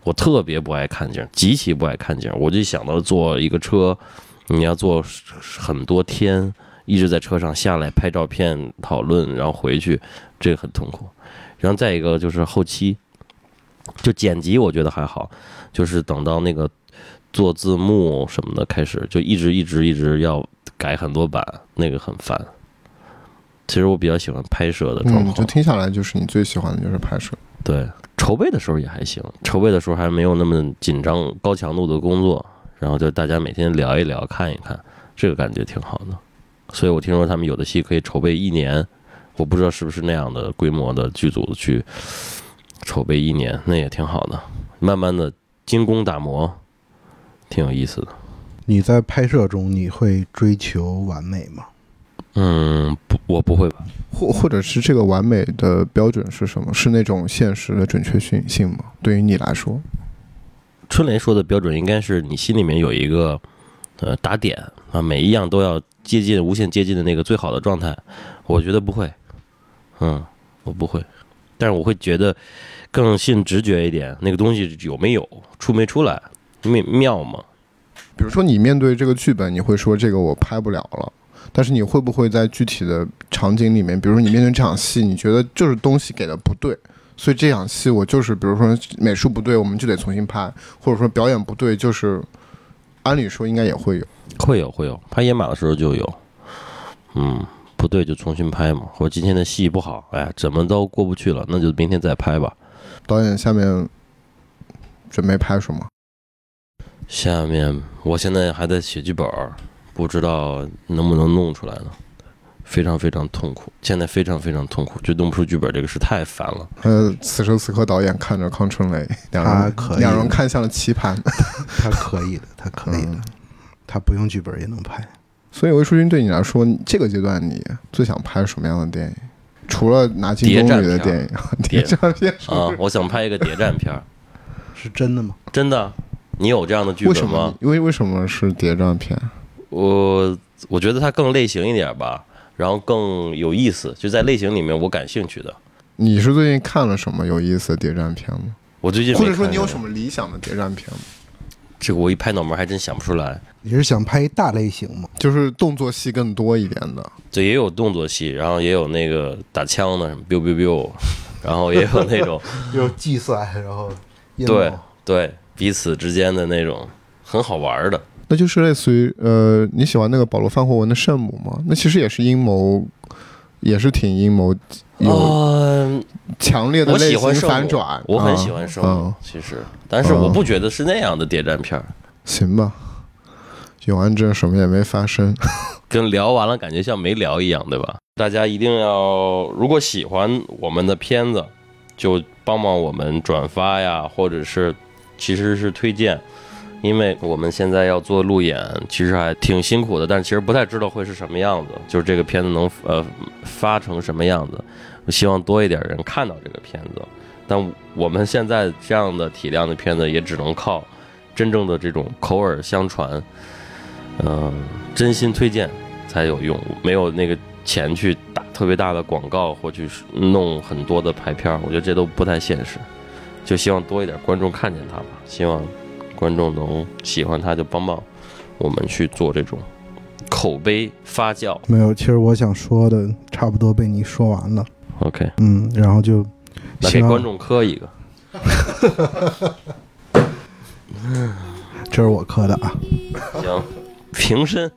我特别不爱看景，极其不爱看景。我就想到坐一个车，你要坐很多天，一直在车上下来拍照片、讨论，然后回去，这个很痛苦。然后再一个就是后期，就剪辑，我觉得还好，就是等到那个做字幕什么的开始，就一直一直一直要改很多版，那个很烦。其实我比较喜欢拍摄的状嗯，况，就听下来就是你最喜欢的就是拍摄。对，筹备的时候也还行，筹备的时候还没有那么紧张、高强度的工作，然后就大家每天聊一聊、看一看，这个感觉挺好的。所以我听说他们有的戏可以筹备一年，我不知道是不是那样的规模的剧组去筹备一年，那也挺好的。慢慢的精工打磨，挺有意思的。你在拍摄中你会追求完美吗？嗯，不，我不会吧？或或者是这个完美的标准是什么？是那种现实的准确性性吗？对于你来说，春雷说的标准应该是你心里面有一个呃打点啊，每一样都要接近无限接近的那个最好的状态。我觉得不会，嗯，我不会，但是我会觉得更信直觉一点，那个东西有没有？出没出来，妙妙吗？比如说你面对这个剧本，你会说这个我拍不了了，但是你会不会在具体的场景里面，比如说你面对这场戏，你觉得就是东西给的不对，所以这场戏我就是，比如说美术不对，我们就得重新拍，或者说表演不对，就是按理说应该也会有。会有会有，拍野马的时候就有，嗯，不对就重新拍嘛，或者今天的戏不好，哎，怎么都过不去了，那就明天再拍吧。导演下面准备拍什么？下面我现在还在写剧本，不知道能不能弄出来呢，非常非常痛苦，现在非常非常痛苦，就弄不出剧本这个事太烦了。呃，此时此刻导演看着康春雷，两人他可以两人看向了棋盘。(laughs) 他可以的，他可以的，他不用剧本也能拍。所以魏淑君对你来说，这个阶段你最想拍什么样的电影？除了拿金棕榈的电影，谍战片啊，我想拍一个谍战片儿，是真的吗？真的。你有这样的剧为什本吗么？？因为为什么是谍战片？我我觉得它更类型一点吧，然后更有意思，就在类型里面我感兴趣的。你是最近看了什么有意思的谍战片吗？我最近没或者说你有什么理想的谍战片吗？这个我一拍脑门还真想不出来。你是想拍大类型吗？就是动作戏更多一点的。对也有动作戏，然后也有那个打枪的，什么 biu biu biu，然后也有那种 (laughs) 有计算，然后对对彼此之间的那种很好玩的。那就是类似于呃，你喜欢那个保罗范霍文的《圣母》吗？那其实也是阴谋，也是挺阴谋，有嗯，强烈的我类型喜欢圣母反转。我很嗯喜欢圣母嗯，其实，但是我不觉得是那样的谍战片儿。行吧，永安镇什么也没发生。(laughs) 跟聊完了感觉像没聊一样，对吧？大家一定要，如果喜欢我们的片子，就帮帮我们转发呀，或者是其实是推荐，因为我们现在要做路演，其实还挺辛苦的，但其实不太知道会是什么样子，就是这个片子能呃发成什么样子。我希望多一点人看到这个片子，但我们现在这样的体量的片子，也只能靠真正的这种口耳相传，嗯、真心推荐才有用，没有那个钱去打特别大的广告或去弄很多的排片，我觉得这都不太现实。就希望多一点观众看见它吧，希望观众能喜欢他，就帮帮我们去做这种口碑发酵。没有。其实我想说的差不多被你说完了。OK，嗯，然后就给观众磕一个。(laughs) 这是我磕的啊。行，平身。